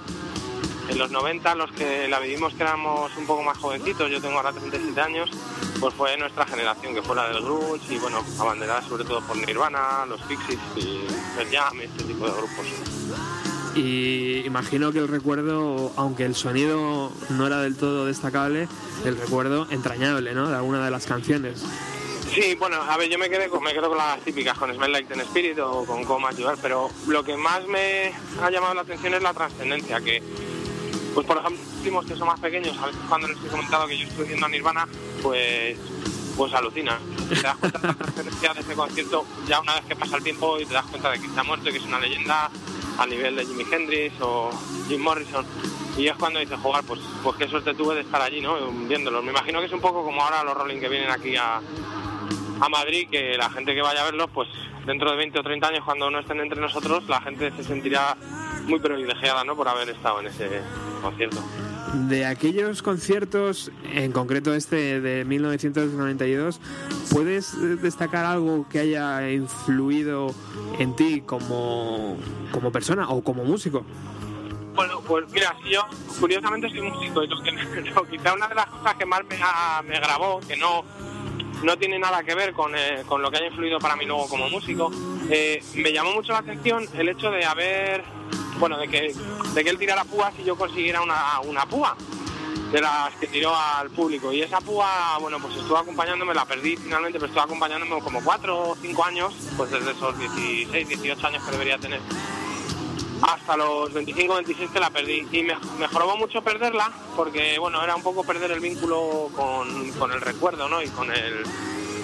En los 90, los que la vivimos que éramos un poco más jovencitos, yo tengo ahora 37 años, pues fue nuestra generación, que fue la del grunge y bueno, abanderada sobre todo por Nirvana, los Pixies y el Jam, este tipo de grupos. y imagino que el recuerdo, aunque el sonido no era del todo destacable, el recuerdo entrañable, ¿no? De alguna de las canciones. Sí, bueno, a ver, yo me quedé con, me quedo con las típicas, con Smell Like Teen Spirit o con Coma Ayudar, pero lo que más me ha llamado la atención es la trascendencia, que, pues por ejemplo, los últimos que son más pequeños, a veces cuando les he comentado que yo estoy viendo a Nirvana, pues, pues alucinan. Te das cuenta de la trascendencia de ese concierto ya una vez que pasa el tiempo y te das cuenta de que está muerto y que es una leyenda a nivel de Jimi Hendrix o Jim Morrison. Y es cuando dices, jugar, pues, pues qué suerte tuve de estar allí, ¿no? Viéndolos. Me imagino que es un poco como ahora los Rolling que vienen aquí a, a Madrid, que la gente que vaya a verlos, pues dentro de 20 o 30 años, cuando no estén entre nosotros, la gente se sentirá muy privilegiada, ¿no? Por haber estado en ese concierto. De aquellos conciertos, en concreto este de 1992, ¿puedes destacar algo que haya influido en ti como, como persona o como músico? Bueno, pues mira, si yo curiosamente soy músico y lo que, lo- quizá una de las cosas que más me, me grabó, que no, no tiene nada que ver con, eh, con lo que haya influido para mí luego como músico, eh, me llamó mucho la atención el hecho de haber, bueno, de que, de que él tirara púas y yo consiguiera una, una púa de las que tiró al público. Y esa púa, bueno, pues estuvo acompañándome, la perdí finalmente, pero estuvo acompañándome como cuatro o cinco años, pues desde esos 16, 18 años que debería tener hasta los 25 26 que la perdí y me, me jorobó mucho perderla porque bueno era un poco perder el vínculo con, el recuerdo ¿no? y con el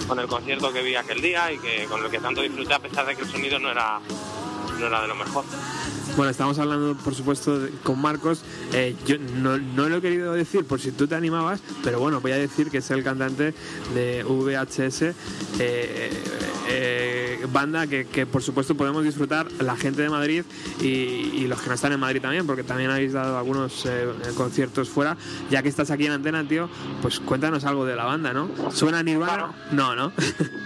con el concierto que vi aquel día y que con el que tanto disfruté a pesar de que el sonido no era no era de lo mejor Bueno, estamos hablando, por supuesto, de- con Marcos. Eh, yo no, no lo he querido decir por si tú te animabas, pero bueno, voy a decir que es el cantante de VHS, eh, eh, banda que, que, por supuesto podemos disfrutar la gente de Madrid y, y los que no están en Madrid también, porque también habéis dado algunos conciertos fuera. Ya que estás aquí en antena, tío, pues cuéntanos algo de la banda, ¿no? ¿Suena Nirvana? No, ¿no?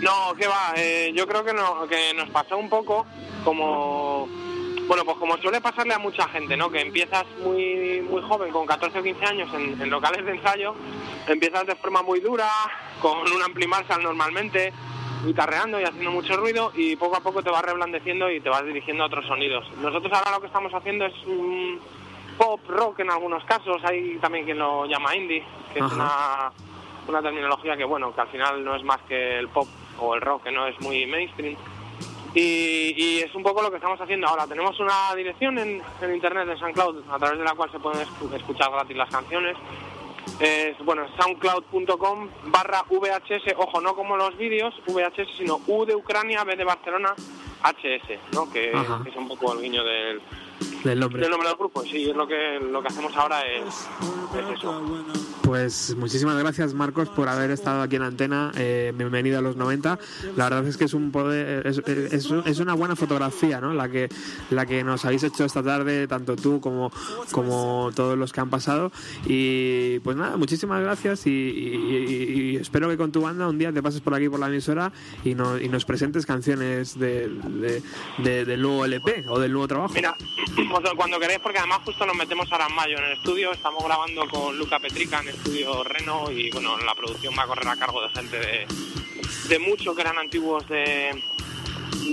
No, que va, eh, yo creo que, no, que nos pasó un poco como, bueno, pues como suele pasarle a mucha gente, ¿no? Que empiezas muy, muy joven, con 14 o 15 años, en, en locales de ensayo, empiezas de forma muy dura, con un ampli Marshall normalmente, guitarreando y haciendo mucho ruido, y poco a poco te vas reblandeciendo y te vas dirigiendo a otros sonidos. Nosotros ahora lo que estamos haciendo es un pop rock en algunos casos, hay también quien lo llama indie, que es una una terminología que bueno que al final no es más que el pop o el rock que no es muy mainstream y, y es un poco lo que estamos haciendo ahora. Tenemos una dirección en, en internet de SoundCloud a través de la cual se pueden escu- escuchar gratis las canciones. Es bueno soundcloud.com barra VHS ojo no como los vídeos VHS sino U de Ucrania B de Barcelona HS no que, Ajá. que es un poco el guiño del, Del nombre. del nombre del grupo sí es lo que lo que hacemos ahora es, es eso Pues muchísimas gracias Marcos por haber estado aquí en Antena. Eh, bienvenido a los 90. La verdad es que es un poder, es, es- es una buena fotografía, ¿no? La que la que nos habéis hecho esta tarde, tanto tú como como todos los que han pasado. Y pues nada, muchísimas gracias y, y- y espero que con tu banda un día te pases por aquí por la emisora y, no- y nos presentes canciones de, de- de- del nuevo LP o del nuevo trabajo. Mira, cuando queréis, porque además justo nos metemos ahora en mayo en el estudio, estamos grabando con Luca Petrica en el estudio Reno y bueno, la producción va a correr a cargo de gente de, de mucho que eran antiguos de,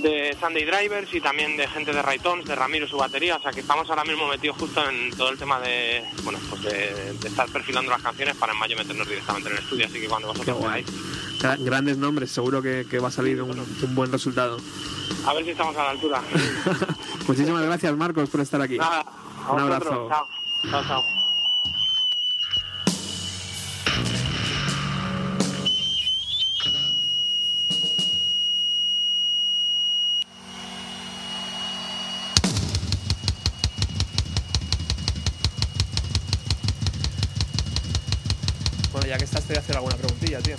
de Sunday Drivers y también de gente de Raytons, de Ramiro su batería, o sea que estamos ahora mismo metidos justo en todo el tema de, bueno, pues de, de estar perfilando las canciones para en mayo meternos directamente en el estudio, así que cuando vosotros guay. Grandes nombres, seguro que, que va a salir un, un buen resultado. a ver si estamos a la altura. Muchísimas gracias, Marcos, por estar aquí. Nada, Un abrazo. Chao, chao, chao. Bueno, ya que estás, te voy a hacer alguna preguntilla, tío.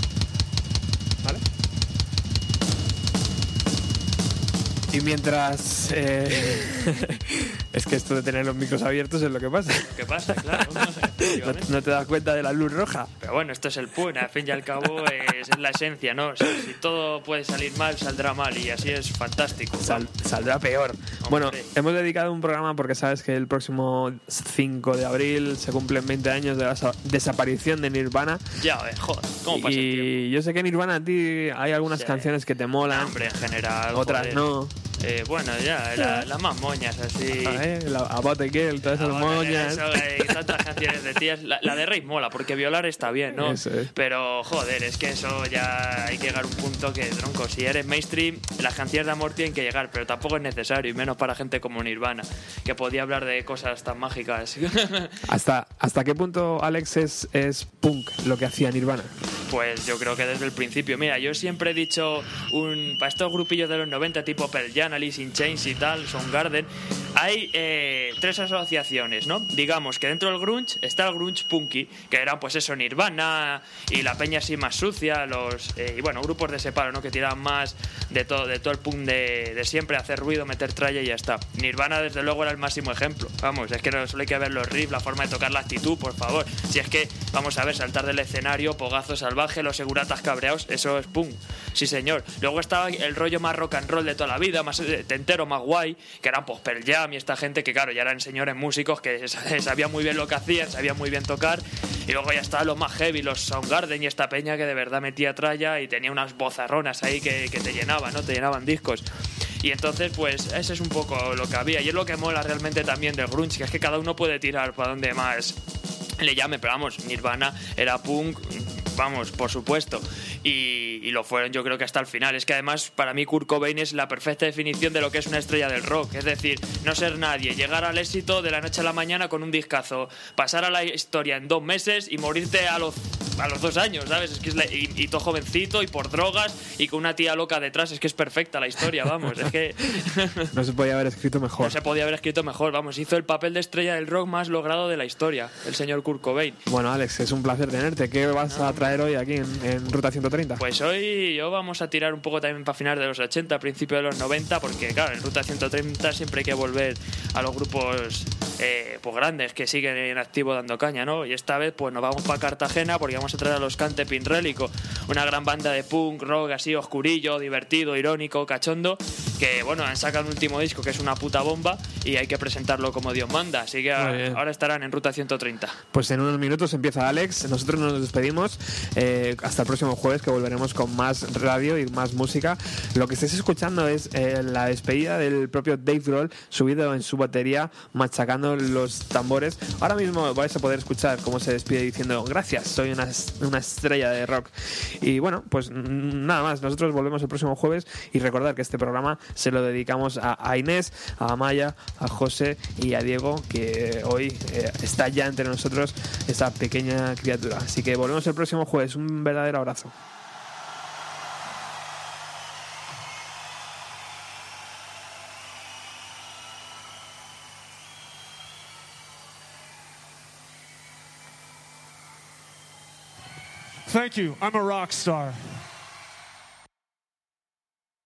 Y mientras... eh, es que esto de tener los micros abiertos es lo que pasa. ¿Qué pasa? Claro. no sé, No, efectivamente. no te das cuenta de la luz roja. Pero bueno, esto es el point, al fin y al cabo es, es la esencia, ¿no? O sea, si todo puede salir mal, saldrá mal y así es fantástico. Sal- saldrá peor. Bueno, hemos dedicado un programa porque sabes que el próximo 5 de abril se cumplen 20 años de la sa- desaparición de Nirvana. Ya, eh, joder, ¿cómo pasa el? Y yo sé que Nirvana a ti hay algunas Sí. canciones que te molan, Hombre, en general. otras joder. no. Eh, bueno, ya, la- las más moñas, así. Ah, ¿eh? La, Girl, todas esas moñas. Eso, eh, y tantas canciones de tías. La, la de Rey mola, porque violar está bien, ¿no? Eso. Pero, joder, es que eso ya hay que llegar a un punto que, tronco, si eres mainstream, las canciones de amor tienen que llegar, pero tampoco es necesario, y menos para gente como Nirvana, que podía hablar de cosas tan mágicas. ¿Hasta, ¿Hasta qué punto, Alex, es, es punk lo que hacía Nirvana? Pues yo creo que desde el principio. Mira, yo siempre he dicho, un, para estos grupillos de los 90, tipo Pearl Jam, In Chains y tal, Soundgarden, hay eh, tres asociaciones, ¿no? Digamos que dentro del grunge está el grunge punky, que eran pues eso, Nirvana y la peña así más sucia, los eh, y bueno, grupos de separo, ¿no? Que tiraban más de todo, de todo el punk de, de siempre, hacer ruido, meter tralla y ya está. Nirvana desde luego era el máximo ejemplo. Vamos, es que no solo hay que ver los riffs, la forma de tocar la actitud, por favor. Si es que, vamos a ver, saltar del escenario, pogazo salvaje, los seguratas cabreados, eso es punk. Sí, señor. Luego estaba el rollo más rock and roll de toda la vida, más eh, entero, más guay, que eran pues Pearl Jam y esta gente que, claro, ya eran señores músicos que sabían muy bien lo que hacían, sabían muy bien tocar. Y luego ya estaban los más heavy, los Soundgarden y esta peña que de verdad metía tralla y tenía unas bozarronas ahí que, que te llenaban, ¿no? Te llenaban discos. Y entonces, pues, ese es un poco lo que había. Y es lo que mola realmente también del grunge, que es que cada uno puede tirar para donde más le llame, pero vamos, Nirvana era punk, vamos, por supuesto. Y, y lo fueron yo creo que hasta el final. Es que además para mí Kurt Cobain es la perfecta definición de lo que es una estrella del rock. Es decir, no ser nadie, llegar al éxito de la noche a la mañana con un discazo, pasar a la historia en dos meses y morirte a los, a los dos años, ¿sabes? Es que es la- y, y todo jovencito y por drogas y con una tía loca detrás. Es que es perfecta la historia, vamos. Es que... No se podía haber escrito mejor. No se podía haber escrito mejor, vamos, hizo el papel de estrella del rock más logrado de la historia, el señor Kurt Cobain. Bueno, Alex, es un placer tenerte. ¿Qué vas a traer hoy aquí en, en Ruta 130? Pues hoy yo vamos a tirar un poco también para final de los 80, principio de los 90, porque claro, en Ruta 130 siempre hay que volver a los grupos eh, pues grandes que siguen en activo dando caña, ¿no? Y esta vez pues nos vamos para Cartagena porque vamos a traer a los Cante Pinrélico, una gran banda de punk, rock así oscurillo, divertido, irónico, cachondo, que bueno, han sacado un último disco que es una puta bomba y hay que presentarlo como Dios manda, así que ahora estarán en Ruta 130. Pues en unos minutos empieza Alex. Nosotros nos despedimos. Eh, hasta el próximo jueves que volveremos con más radio y más música. Lo que estáis escuchando es eh, la despedida del propio Dave Grohl subido en su batería machacando los tambores. Ahora mismo vais a poder escuchar cómo se despide diciendo gracias, soy una, una estrella de rock. Y bueno, pues mm, nada más. Nosotros volvemos el próximo jueves y recordar que este programa se lo dedicamos a, Inés, a Amaya, a José y a Diego que hoy eh, está ya entre nosotros esta pequeña criatura. Así que volvemos el próximo jueves. Un verdadero abrazo. Thank you. I'm a rock star.